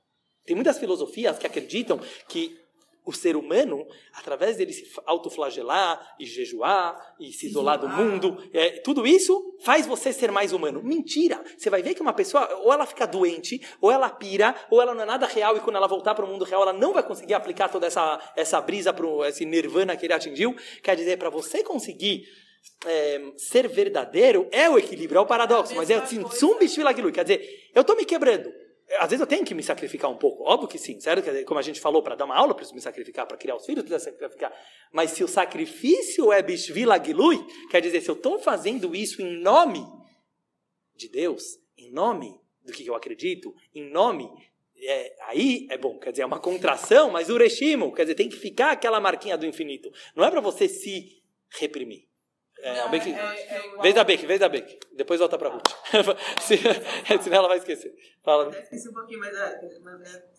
Tem muitas filosofias que acreditam que o ser humano, através dele se autoflagelar e jejuar e se isolar do mundo, é, tudo isso faz você ser mais humano. Mentira! Você vai ver que uma pessoa, ou ela fica doente, ou ela pira, ou ela não é nada real e quando ela voltar para o mundo real, ela não vai conseguir aplicar toda essa, essa brisa, pro, esse nirvana que ele atingiu. Quer dizer, para você conseguir é, ser verdadeiro, é o equilíbrio, é o paradoxo, mas é assim, quer dizer, eu estou me quebrando às vezes eu tenho que me sacrificar um pouco, óbvio que sim, certo? Como a gente falou, para dar uma aula, preciso me sacrificar, para criar os filhos, preciso sacrificar. Mas se o sacrifício é bishvila gilui, quer dizer, se eu estou fazendo isso em nome de Deus, em nome do que eu acredito, em nome é, aí é bom, quer dizer, é uma contração, mas o quer dizer, tem que ficar aquela marquinha do infinito. Não é para você se reprimir. É, a Beck, é, é vez da Beck, vez da Beck. Depois volta para a Ruth. Senão ela vai esquecer. Fala. Até esqueci um pouquinho, mas é, mas é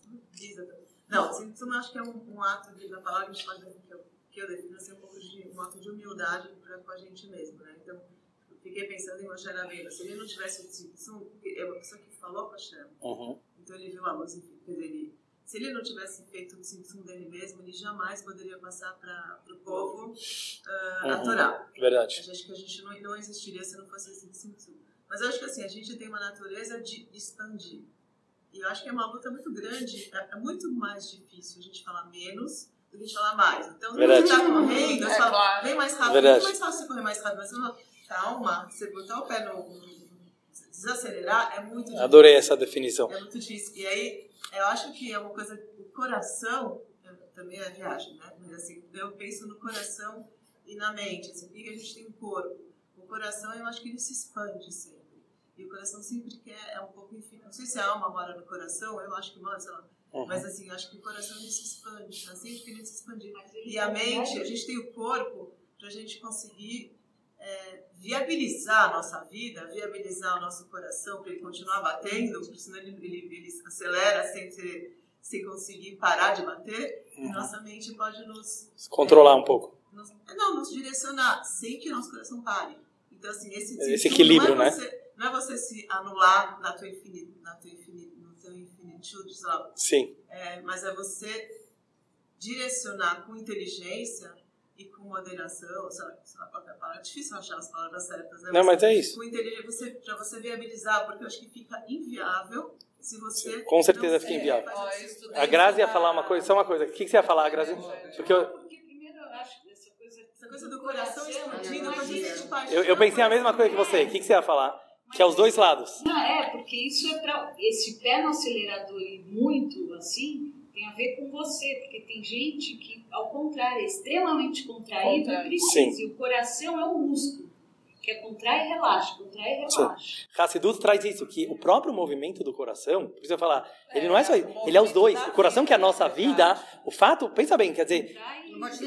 Não, isso não acho que é um, um ato de, da palavra que eu, que eu defino assim, um pouco de um ato de humildade pra, com a gente mesmo, né? Então, eu fiquei pensando em Moshe Rabbeinu. Se ele não tivesse o é uma pessoa que falou com a Shem. Uhum. Então ele viu a enfim, quer dizer, ele se ele não tivesse feito o tzimtzum dele mesmo, ele jamais poderia passar para o povo uh, uhum. a Torá. Verdade. Acho que a gente não, não existiria se não fosse esse tzimtzum. Mas eu acho que assim, a gente tem uma natureza de expandir. E eu acho que é uma luta muito grande. É, é muito mais difícil a gente falar menos do que a gente falar mais. Então, quando você está correndo, você é, fala, claro. vem mais rápido. Verdade. É mais fácil você correr mais rápido. Mas você fala, calma, você botar o pé no... Desacelerar é muito difícil. Adorei essa definição. É muito difícil. E aí, eu acho que é uma coisa, o coração, também é viagem, né? Mas assim, eu penso no coração e na mente, assim, porque a gente tem um corpo. O coração, eu acho que ele se expande sempre. E o coração sempre quer, é um pouco infinito. Não sei se a alma mora no coração, eu acho que mora, sei lá. Uhum. Mas assim, acho que o coração ele se expande, está sempre querendo se expandir. E a mente, a gente tem o corpo para a gente conseguir é, viabilizar a nossa vida, viabilizar o nosso coração para ele continuar batendo, porque senão ele, ele, ele acelera sem, ter, sem conseguir parar de bater, uhum. nossa mente pode nos... Controlar é, um pouco. Nos, não, nos direcionar, sem que nosso coração pare. Então, assim, esse, esse equilíbrio, não é né? Você, não é você se anular na tua infinito, na tua infinito, no teu infinitude, sei lá. Sim. É, mas é você direcionar com inteligência e com moderação, sei lá, sei lá qualquer palavra, é difícil achar as palavras certas. Né? Não, mas é isso. Com inteligência, para você viabilizar, porque eu acho que fica inviável se você. Com certeza fica inviável. a Grazi ia falar uma coisa, só uma coisa. O que, você ia falar, Grazi? Porque eu. Porque primeiro eu acho que essa coisa. Essa coisa do coração explodindo, eu, eu pensei a mesma coisa que você. O que, que você ia falar? Que é os dois lados. Não, é, porque isso é para. Esse pé no acelerador e muito assim tem a ver com você, porque tem gente que, ao contrário, é extremamente contraído e precisa. E o coração é o músculo, que é contrai e relaxa, contrai e relaxa. Hassidut traz isso, que o próprio movimento do coração, eu falar, ele não é só isso, ele é os dois. O coração que é a nossa vida, o fato, pensa bem, quer dizer,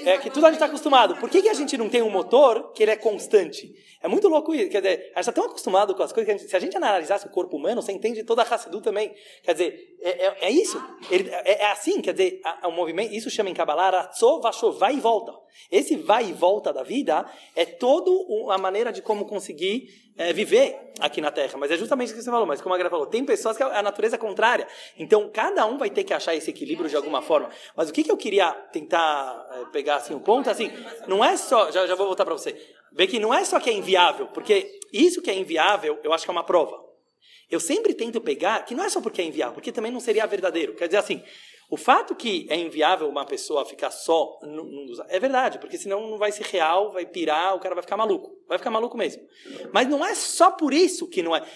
é que tudo a gente está acostumado. Por que, que a gente não tem um motor que ele é constante? É muito louco isso. Quer dizer, a gente está tão acostumado com as coisas que a gente, se a gente analisasse o corpo humano, você entende toda a raça do também. Quer dizer, é, é, é isso. Ele, é, é, assim, quer dizer, o um movimento, isso chama em Kabbalah Ratzov Vashov, vai e volta. Esse vai e volta da vida é toda a maneira de como conseguir é, viver aqui na Terra. Mas é justamente o que você falou. Mas como a Gra falou, tem pessoas que a natureza é contrária. Então, cada um vai ter que achar esse equilíbrio de alguma forma. Mas o que, que eu queria tentar é, pegar assim, o ponto, assim, não é só... Já, já vou voltar para você Vê que não é só que é inviável, porque isso que é inviável, eu acho que é uma prova. Eu sempre tento pegar, que não é só porque é inviável, porque também não seria verdadeiro. Quer dizer assim, O fato que é inviável uma pessoa ficar só num dos... é verdade, porque senão não vai ser real, vai pirar, o cara vai ficar maluco. Vai ficar maluco mesmo. Mas não é só por isso que não é.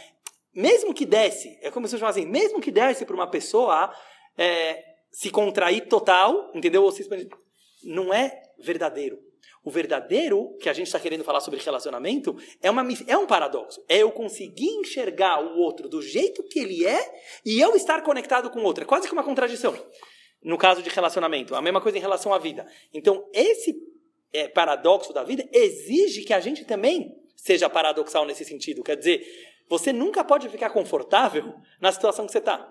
Mesmo que desse, é como se eu chamasse assim, mesmo que desse para uma pessoa é, se contrair total, entendeu? Ou se expandir, não é verdadeiro. O verdadeiro, que a gente está querendo falar sobre relacionamento, é, uma, é um paradoxo. É eu conseguir enxergar o outro do jeito que ele é e eu estar conectado com o outro. É quase que uma contradição. No caso de relacionamento. A mesma coisa em relação à vida. Então, esse é, paradoxo da vida exige que a gente também seja paradoxal nesse sentido. Quer dizer, você nunca pode ficar confortável na situação que você está.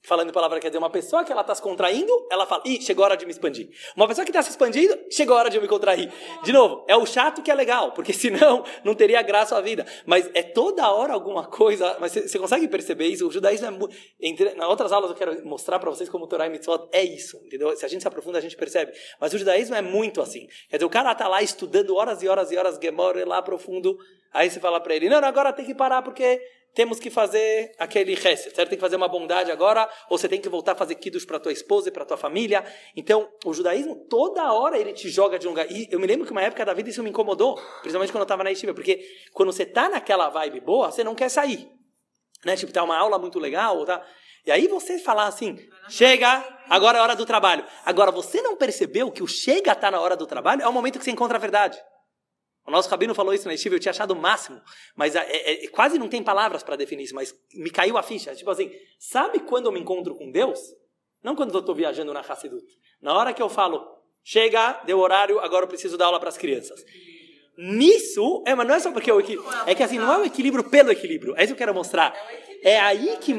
Falando palavra, quer dizer, uma pessoa que ela está se contraindo, ela fala, ih, chegou a hora de me expandir. Uma pessoa que está se expandindo, chegou a hora de eu me contrair. De novo, é o chato que é legal, porque senão não teria graça a vida. Mas é toda hora alguma coisa, mas você consegue perceber isso? O judaísmo é muito... Entre, nas outras aulas eu quero mostrar para vocês como o Torah e Mitzvot é isso, entendeu? Se a gente se aprofunda, a gente percebe. Mas o judaísmo é muito assim. Quer dizer, o cara está lá estudando horas e horas e horas, Gemora lá profundo, aí você fala para ele, não, agora tem que parar porque temos que fazer aquele reset, certo? Tem que fazer uma bondade agora, ou você tem que voltar a fazer kiddush para tua esposa e para tua família. Então, o judaísmo, toda hora ele te joga de um lugar. E eu me lembro que uma época da vida isso me incomodou, principalmente quando eu estava na estiva, porque quando você tá naquela vibe boa, você não quer sair. Né? Tipo, tá uma aula muito legal, tá? E aí você falar assim, chega, agora é a hora do trabalho. Agora, você não percebeu que o chega tá na hora do trabalho é o momento que você encontra a verdade. O nosso rabino falou isso na estiva, eu tinha achado o máximo, mas é, é, é quase não tem palavras para definir isso, mas me caiu a ficha. Tipo assim, sabe quando eu me encontro com Deus? Não quando eu estou viajando na Hassidut. Na hora que eu falo, chega, deu horário, agora eu preciso dar aula para as crianças. Nisso, é, mas não é só porque eu é que assim, não é o equilíbrio pelo equilíbrio, é isso que eu quero mostrar. É aí que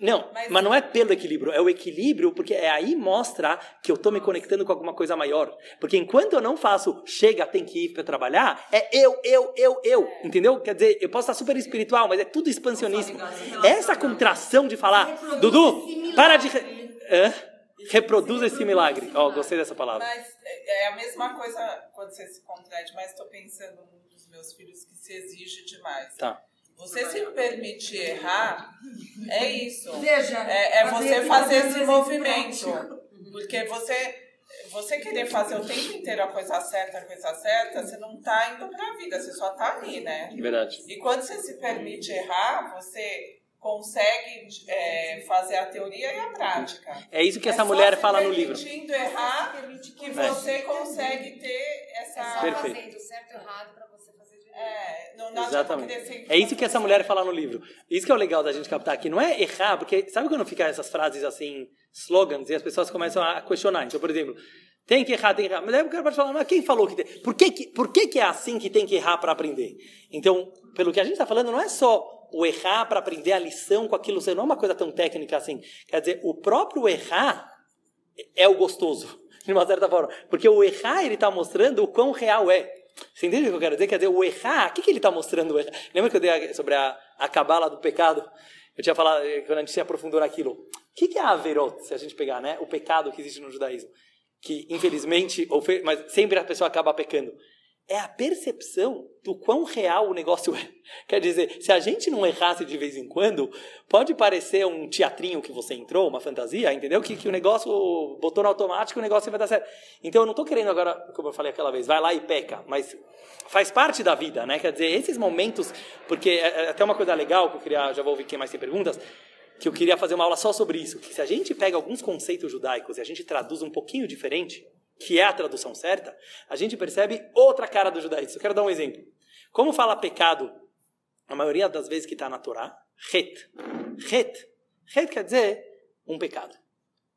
não, mas não é pelo equilíbrio, é o equilíbrio porque é aí mostra que eu estou me conectando com alguma coisa maior. Porque enquanto eu não faço, chega, tem que ir para trabalhar, é eu, eu, eu, eu, entendeu? Quer dizer, eu posso estar super espiritual, mas é tudo expansionismo. Essa contração de falar, Dudu, para de Hã? Reproduz esse milagre. Ó, oh, gostei dessa palavra. Mas é, é a mesma coisa quando você se contrai, mas estou pensando nos meus filhos que se exige demais. Tá. Você se permitir errar, é isso. É, é você fazer esse movimento. Porque você, você querer fazer o tempo inteiro a coisa certa, a coisa certa, você não está indo para a vida, você só está ali, né? Verdade. E quando você se permite errar, você consegue é, fazer a teoria e a prática. É isso que é essa mulher fala no livro. Permitindo errar, que você é. consegue ter essa... É Perfeito. fazendo certo e errado para é, não, não Exatamente. É isso que essa mulher fala no livro. Isso que é o legal da gente captar aqui. Não é errar, porque sabe quando ficam essas frases assim, slogans, e as pessoas começam a questionar. Então, por exemplo, tem que errar, tem que errar. Mas aí o cara pode falar, mas quem falou que tem? Por que, que, por que, que é assim que tem que errar para aprender? Então, pelo que a gente está falando, não é só o errar para aprender a lição com aquilo, não é uma coisa tão técnica assim. Quer dizer, o próprio errar é o gostoso, de uma certa forma. Porque o errar, ele está mostrando o quão real é. Você entende o que eu quero dizer? Quer dizer, o errar, o que, que ele está mostrando? Lembra que eu dei sobre a, a cabala do pecado? Eu tinha falado, eh, quando a gente se aprofundou naquilo. O que, que é a averot, se a gente pegar, né? O pecado que existe no judaísmo. Que, infelizmente, ou mas sempre a pessoa acaba pecando é a percepção do quão real o negócio é. Quer dizer, se a gente não errasse de vez em quando, pode parecer um teatrinho que você entrou, uma fantasia, entendeu? Que, que o negócio botou no automático, o negócio vai dar certo. Então eu não estou querendo agora, como eu falei aquela vez, vai lá e peca, mas faz parte da vida, né? Quer dizer, esses momentos, porque é, é até uma coisa legal que eu queria, já vou ouvir quem mais tem perguntas, que eu queria fazer uma aula só sobre isso, que se a gente pega alguns conceitos judaicos e a gente traduz um pouquinho diferente, que é a tradução certa, a gente percebe outra cara do judaísmo. Eu quero dar um exemplo. Como fala pecado, a maioria das vezes que está na Torá, het. Het. Het quer dizer um pecado.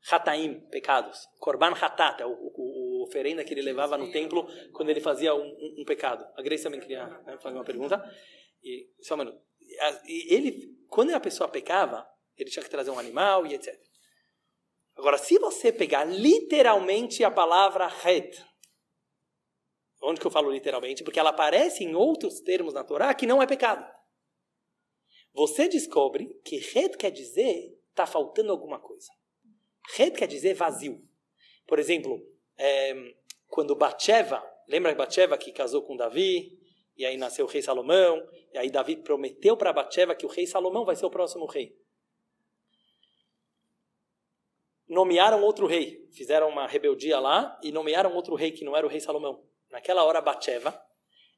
Hataim, pecados. Korban hatat, é o, o, o, oferenda que ele levava no templo quando ele fazia um, um, um pecado. A Grace também queria né, fazer uma pergunta. E, só um minuto. Ele, quando a pessoa pecava, ele tinha que trazer um animal e etc. Agora, se você pegar literalmente a palavra het, onde que eu falo literalmente? Porque ela aparece em outros termos na Torá que não é pecado. Você descobre que het quer dizer está faltando alguma coisa. Het quer dizer vazio. Por exemplo, é, quando Batsheva, lembra Batsheva que casou com Davi, e aí nasceu o rei Salomão, e aí Davi prometeu para Batsheva que o rei Salomão vai ser o próximo rei. Nomearam outro rei. Fizeram uma rebeldia lá e nomearam outro rei que não era o rei Salomão. Naquela hora, Batsheva,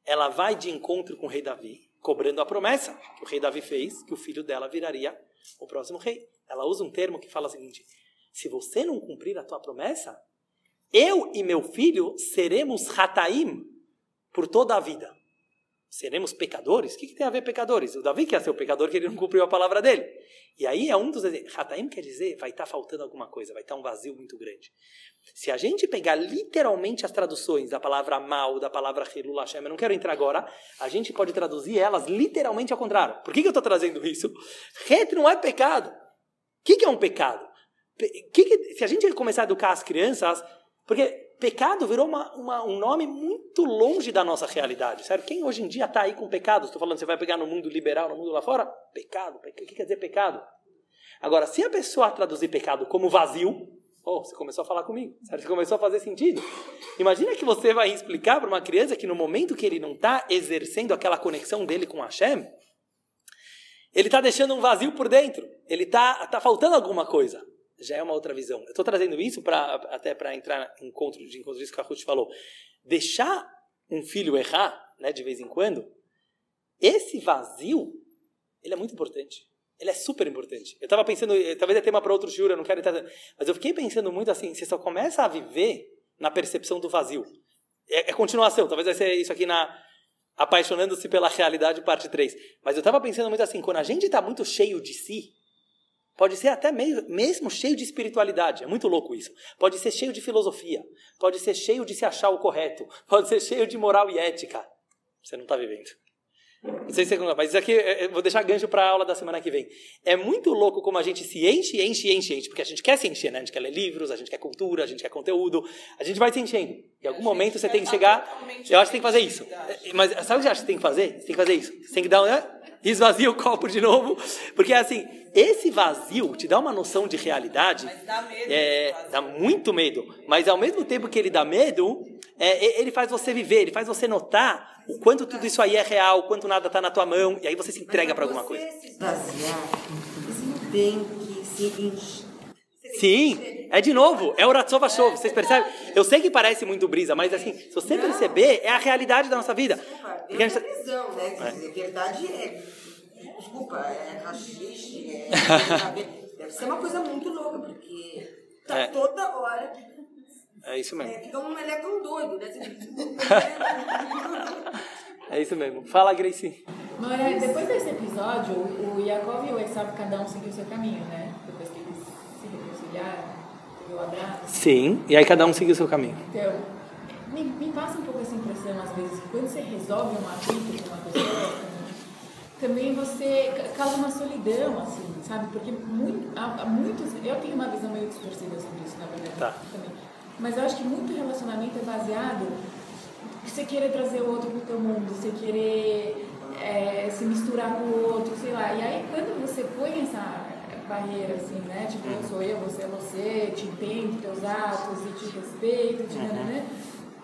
ela vai de encontro com o rei Davi, cobrando a promessa que o rei Davi fez, que o filho dela viraria o próximo rei. Ela usa um termo que fala o seguinte: se você não cumprir a tua promessa, eu e meu filho seremos rataim por toda a vida seremos pecadores? O que, que, tem a ver pecadores? O Davi quer ser o pecador que ele não cumpriu a palavra dele. E aí é um dos exemplos. Hataim quer dizer, vai estar tá faltando alguma coisa, vai estar tá um vazio muito grande. Se a gente pegar literalmente as traduções da palavra mal, da palavra Hilul Hashem, eu não quero entrar agora, a gente pode traduzir elas literalmente ao contrário. Por que, que eu estou trazendo isso? Het não é pecado. O que, que é um pecado? Que, se a gente começar a educar as crianças, porque pecado virou uma, uma, um nome muito longe da nossa realidade. Sério, quem hoje em dia está aí com pecado? Estou falando, você vai pegar no mundo liberal, no mundo lá fora? Pecado. O que quer dizer pecado? Agora, se a pessoa traduzir pecado como vazio, oh, você começou a falar comigo. Sério, você começou a fazer sentido. Imagina que você vai explicar para uma criança que no momento que ele não está exercendo aquela conexão dele com Hashem, ele está deixando um vazio por dentro. Ele está tá faltando alguma coisa já é uma outra visão. Eu estou trazendo isso para até para entrar em encontro de encontro disso que a Ruth falou. Deixar um filho errar, né, de vez em quando, esse vazio, ele é muito importante. Ele é super importante. Eu estava pensando, eh, talvez é tema para outro juro, eu não quero entrar, mas eu fiquei pensando muito assim, você só começa a viver na percepção do vazio. É, é continuação, talvez vai ser isso aqui na apaixonando-se pela realidade parte 3. Mas eu estava pensando muito assim, quando a gente está muito cheio de si, Pode ser até meio, mesmo cheio de espiritualidade, é muito louco isso. Pode ser cheio de filosofia, pode ser cheio de se achar o correto, pode ser cheio de moral e ética. Você não está vivendo. Não sei se você, mas isso aqui eu vou deixar gancho para a aula da semana que vem. É muito louco como a gente se enche, enche, enche, enche, porque a gente quer se encher, né? A gente quer ler livros, a gente quer cultura, a gente quer conteúdo, a gente vai se enchendo. Em algum momento você tem que chegar. Eu acho que tem que fazer isso. Mas sabe o que você acha que tem que fazer? Você tem que fazer isso. Você tem que dar, né? esvazia o copo de novo, porque assim, esse vazio te dá uma noção de realidade, mas dá, medo é, dá muito medo, mas ao mesmo tempo que ele dá medo, é, ele faz você viver, ele faz você notar o quanto tudo isso aí é real, o quanto nada está na tua mão, e aí você se entrega para alguma coisa. Se esvaziar, você tem que se encher. Sim, é de novo, é o Ratzova Show, vocês percebem? Eu sei que parece muito brisa, mas assim, se você perceber, é a realidade da nossa vida. É uma visão, né? Quer dizer, verdade é desculpa, é rachixe, é. Deve ser uma coisa muito louca, porque tá é. toda hora. É isso mesmo. É, fica um elétron doido, né? é isso mesmo. Fala, Gracie. Mas depois desse episódio, o Yakov e o Esav, cada um seguiu seu caminho, né? Depois que eles se reconciliaram, teve o abraço. Sim, e aí cada um seguiu seu caminho. Então, me, me passa um pouco essa impressão, às vezes, que quando você resolve uma atrito com uma pessoa, também você causa uma solidão, assim, sabe? Porque muito, há, há, muitos. Eu tenho uma visão meio distorcida sobre isso, na verdade. Tá. Também. Mas eu acho que muito relacionamento é baseado em você querer trazer o outro pro teu mundo, você querer é, se misturar com o outro, sei lá. E aí quando você põe essa barreira, assim, né? Tipo, eu sou eu, você é você, te entendo, teus atos e te respeito, te uhum. né?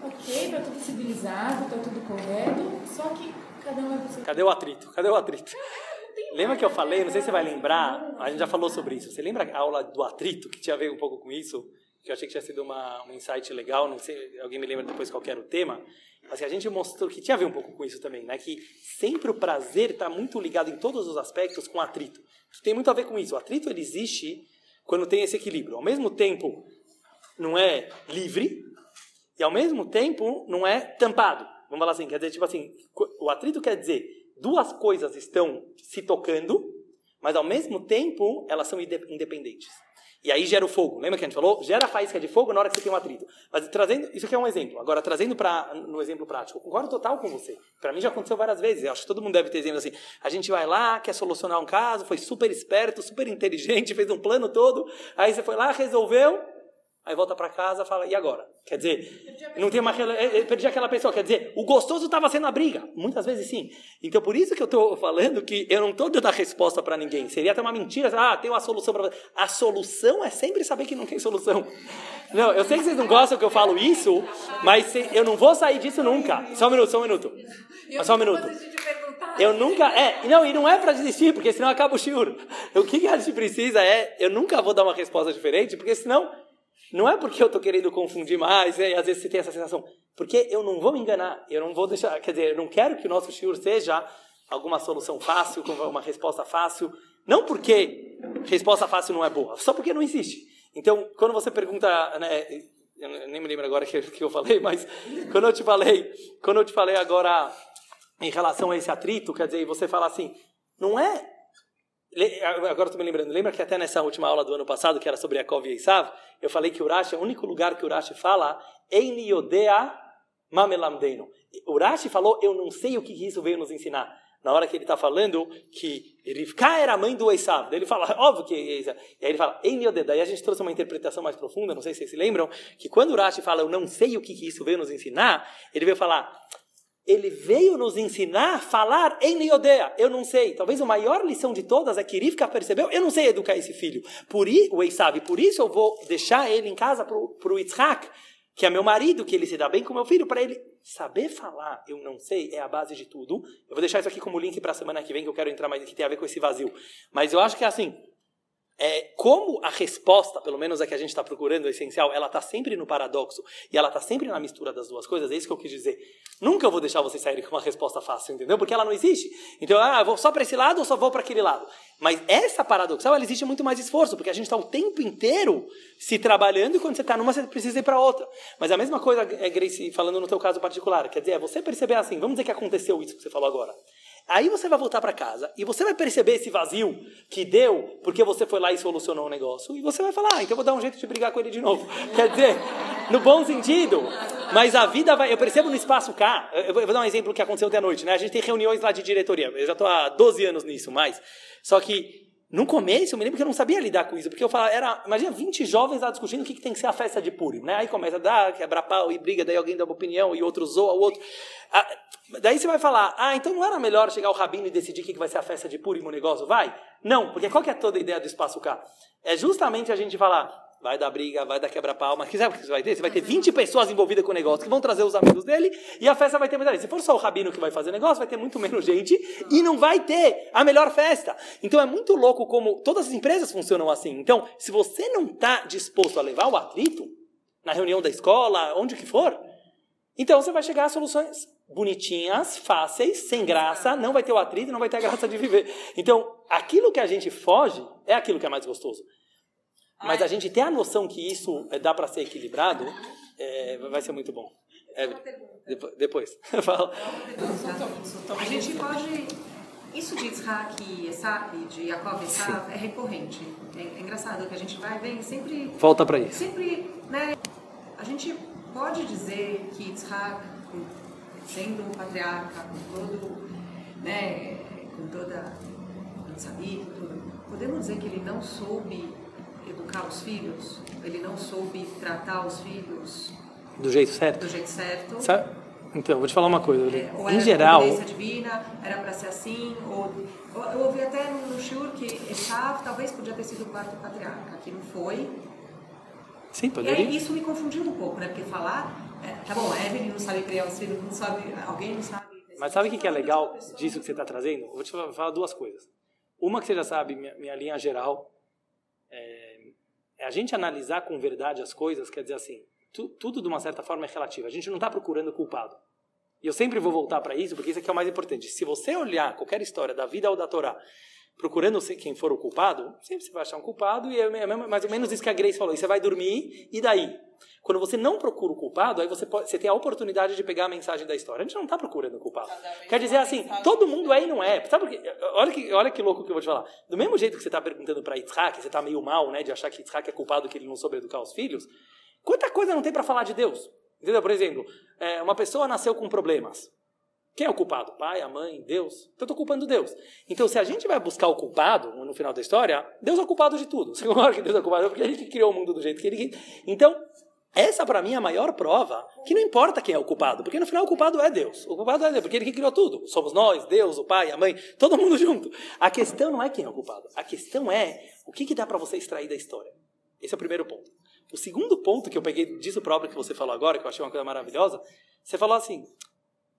Ok, tá tudo civilizado, tá tudo correto, só que Cada um é Cadê o atrito? Cadê o atrito? Lembra que eu falei, não sei se você vai lembrar, a gente já falou sobre isso. Você lembra a aula do atrito, que tinha a ver um pouco com isso? Que eu achei que tinha sido uma, um insight legal, não sei, alguém me lembra depois qual era o tema. Assim, a gente mostrou que tinha a ver um pouco com isso também, né? Que sempre o prazer está muito ligado em todos os aspectos com atrito. Tem muito a ver com isso. O atrito ele existe quando tem esse equilíbrio. Ao mesmo tempo, não é livre e ao mesmo tempo não é tampado. Vamos falar assim, quer dizer, tipo assim, o atrito quer dizer duas coisas estão se tocando, mas ao mesmo tempo elas são independentes. E aí gera o fogo. Lembra que a gente falou? Gera a faísca de fogo na hora que você tem um atrito. Mas trazendo, isso aqui é um exemplo. Agora, trazendo para no exemplo prático, concordo total com você. Para mim já aconteceu várias vezes. Eu acho que todo mundo deve ter exemplo assim. A gente vai lá, quer solucionar um caso, foi super esperto, super inteligente, fez um plano todo. Aí você foi lá, resolveu, Aí volta para casa fala, e agora? Quer dizer, não tem uma perdi aquela pessoa. Quer dizer, o gostoso estava sendo a briga. Muitas vezes sim. Então por isso que eu estou falando que eu não estou dando a resposta para ninguém. Seria até uma mentira. Ah, tem uma solução para A solução é sempre saber que não tem solução. Não, eu sei que vocês não gostam que eu falo isso, mas eu não vou sair disso nunca. Só um minuto, só um minuto. Só um minuto. eu nunca. É, não, e não é para desistir, porque senão acaba o shiur. O que a gente precisa é. Eu nunca vou dar uma resposta diferente, porque senão. Não é porque eu estou querendo confundir mais, né, e às vezes você tem essa sensação. Porque eu não vou me enganar, eu não vou deixar. Quer dizer, eu não quero que o nosso shiur seja alguma solução fácil, uma resposta fácil. Não porque resposta fácil não é boa, só porque não existe. Então, quando você pergunta, né, eu nem me lembro agora que, que eu falei, mas quando eu te falei, quando eu te falei agora em relação a esse atrito, quer dizer, você fala assim, não é Agora estou me lembrando, lembra que até nessa última aula do ano passado, que era sobre Yaakov e Esav, eu falei que Urashi, o único lugar que Urashi fala, Eini Yodea Mamelamdeino. Urashi falou, eu não sei o que isso veio nos ensinar. Na hora que ele está falando que Rivka era a mãe do Esav, ele fala, óbvio que é E aí ele fala, Eini Yodea. Daí a gente trouxe uma interpretação mais profunda, não sei se vocês se lembram, que quando Urashi fala, eu não sei o que isso veio nos ensinar, ele veio falar, ele veio nos ensinar a falar em Neodea. Eu não sei. Talvez a maior lição de todas é que Rivka percebeu, eu não sei educar esse filho. Por o Esav, por isso eu vou deixar ele em casa para o Yitzhak, que é meu marido, que ele se dá bem com meu filho, para ele saber falar, eu não sei, é a base de tudo. Eu vou deixar isso aqui como link para a semana que vem, que eu quero entrar mais, que tem a ver com esse vazio. Mas eu acho que é assim, é, como a resposta, pelo menos a que a gente está procurando, é essencial, ela está sempre no paradoxo e ela está sempre na mistura das duas coisas, é isso que eu quis dizer. Nunca vou deixar vocês saírem com uma resposta fácil, entendeu? Porque ela não existe. Então, ah, vou só para esse lado ou só vou para aquele lado? Mas essa paradoxal, ela existe muito mais esforço, porque a gente está o tempo inteiro se trabalhando e quando você está numa, você precisa ir para outra. Mas a mesma coisa, é, Grace, falando no teu caso particular, quer dizer, é você perceber assim, vamos dizer que aconteceu isso que você falou agora. Aí você vai voltar para casa e você vai perceber esse vazio que deu porque você foi lá e solucionou o negócio. E você vai falar, ah, então vou dar um jeito de brigar com ele de novo. Quer dizer, no bom sentido. Mas a vida vai. Eu percebo no espaço cá. Eu vou dar um exemplo que aconteceu ontem à noite, né? A gente tem reuniões lá de diretoria. Eu já estou há 12 anos nisso, mais. Só que no começo, eu me lembro que eu não sabia lidar com isso, porque eu falava, era, imagina 20 jovens lá discutindo o que, que tem que ser a festa de Purim, né? Aí começa a dar, quebrar pau e briga, daí alguém dá uma opinião e outro zoa o outro. Ah, daí você vai falar, ah, então não era melhor chegar o rabino e decidir o que, vai ser a festa de Purim, o negócio? Vai? Não, porque qual que é toda a ideia do espaço cá? É justamente a gente falar, vai dar briga, vai dar quebra-pau, mas sabe o que você vai ter? Você vai ter 20 pessoas envolvidas com o negócio que vão trazer os amigos dele e a festa vai ter muita gente. Se for só o rabino que vai fazer o negócio, vai ter muito menos gente e não vai ter a melhor festa. Então é muito louco como todas as empresas funcionam assim. Então, se você não está disposto a levar o atrito na reunião da escola, onde que for, então você vai chegar a soluções bonitinhas, fáceis, sem graça, não vai ter o atrito, não vai ter a graça de viver. Então, aquilo que a gente foge é aquilo que é mais gostoso. Mas a gente ter a noção que isso eh, dá para ser equilibrado, é, vai ser muito bom. É, depois. Fala. A gente pode. Isso de Isaac e Esav, de Jacob e é recorrente. É, é, engraçado que a gente vai vem sempre. Volta para isso. Sempre, né? A gente pode dizer que Isaac, sendo um patriarca, com todo, né, com toda, sabia, podemos dizer que ele não soube educar os filhos, ele não soube tratar os filhos do jeito certo. Do jeito certo. Sabe? Então, vou te falar uma coisa. É, ou em geral. divina, era para ser assim, ou. Eu ouvi até no Shur que Esav talvez podia ter sido o quarto patriarca, que não foi. Sim, poderia. E aí, isso me confundiu um pouco, né? Porque falar. É, tá bom, Evelyn não sabe criar os filhos, não sabe. Alguém não sabe. Mas sabe o que é legal disso que você está trazendo? Vou te falar duas coisas. Uma que você já sabe, minha, minha linha geral. É, é a gente analisar com verdade as coisas, quer dizer assim, tu, tudo de uma certa forma é relativo. A gente não está procurando culpado. E eu sempre vou voltar para isso, porque isso aqui é o mais importante. Se você olhar qualquer história da vida ou da Torá, procurando quem for o culpado, sempre você vai achar um culpado, e é mais ou menos isso que a Grace falou. E você vai dormir, e daí? Quando você não procura o culpado, aí você, pode, você tem a oportunidade de pegar a mensagem da história. A gente não está procurando o culpado. Quer dizer assim, todo mundo é e não é. Sabe porque, olha, que, olha que louco que eu vou te falar. Do mesmo jeito que você está perguntando para Yitzhak, você está meio mal, né, de achar que Yitzhak é culpado que ele não soube educar os filhos, quanta coisa não tem para falar de Deus? Entendeu? Por exemplo, é, uma pessoa nasceu com problemas. Quem é o culpado? Pai, a mãe, Deus? Então eu estou culpando Deus. Então, se a gente vai buscar o culpado no final da história, Deus é o culpado de tudo. Você concorda que Deus é o culpado? Porque gente criou o mundo do jeito que ele quis. Então, essa para mim é a maior prova que não importa quem é o culpado, porque no final o culpado é Deus. O culpado é Deus, porque ele que criou tudo. Somos nós, Deus, o pai, a mãe, todo mundo junto. A questão não é quem é o culpado. A questão é o que, que dá para você extrair da história. Esse é o primeiro ponto. O segundo ponto que eu peguei disso próprio que você falou agora, que eu achei uma coisa maravilhosa, você falou assim: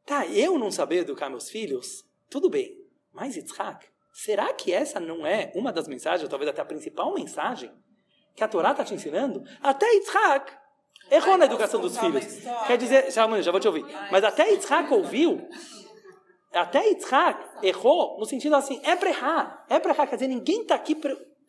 Tá, eu não saber educar meus filhos, tudo bem, mas Yitzhak, será que essa não é uma das mensagens, ou talvez até a principal mensagem, que a Torá está te ensinando? Até Yitzhak errou na educação dos filhos. Quer dizer, já, já vou te ouvir. Mas até Yitzhak ouviu, até Yitzhak errou no sentido assim, é para errar, é para errar. Quer dizer, ninguém está aqui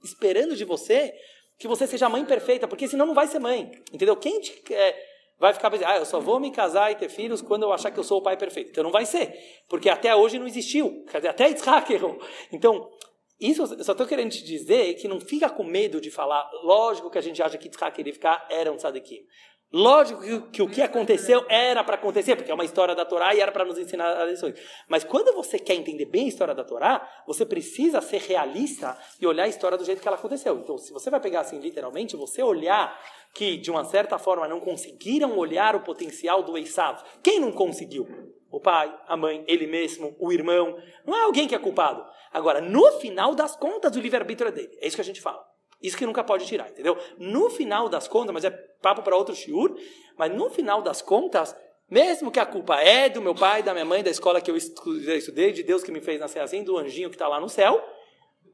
esperando de você que você seja mãe perfeita, porque senão não vai ser mãe. Entendeu? Quem te, é, vai ficar pensando, ah, eu só vou me casar e ter filhos quando eu achar que eu sou o pai perfeito. Então não vai ser, porque até hoje não existiu. Quer dizer, até Yitzhak errou. Então, isso eu só estou querendo te dizer que não fica com medo de falar. Lógico que a gente acha que Yitzhak e ficar era um tzadikim. Lógico que, que, o que aconteceu era para acontecer, porque é uma história da Torá e era para nos ensinar as lições. Mas quando você quer entender bem a história da Torá, você precisa ser realista e olhar a história do jeito que ela aconteceu. Então, se você vai pegar assim literalmente, você olhar que de uma certa forma não conseguiram olhar o potencial do Esav. Quem não conseguiu? O pai, a mãe, ele mesmo, o irmão. Não é alguém que é culpado. Agora, no final das contas, o livre-arbítrio é dele. É isso que a gente fala. Isso que nunca pode tirar, entendeu? No final das contas, mas é papo para outro shiur, mas no final das contas, mesmo que a culpa é do meu pai, da minha mãe, da escola que eu estudei, de Deus que me fez nascer assim, do anjinho que está lá no céu,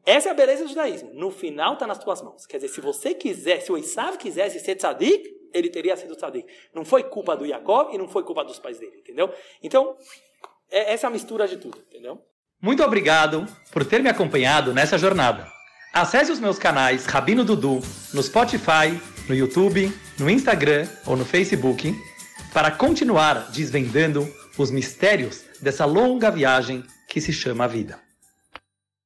essa é a beleza do judaísmo. No final está nas tuas mãos. Quer dizer, se você quiser, se o Isav quisesse ser tzadik, ele teria sido tzadik. Não foi culpa do Jacob e não foi culpa dos pais dele, entendeu? Então, é essa é mistura de tudo, entendeu? Muito obrigado por ter me acompanhado nessa jornada. Acesse os meus canais Rabino Dudu no Spotify, no YouTube, no Instagram ou no Facebook para continuar desvendando os mistérios dessa longa viagem que se chama vida.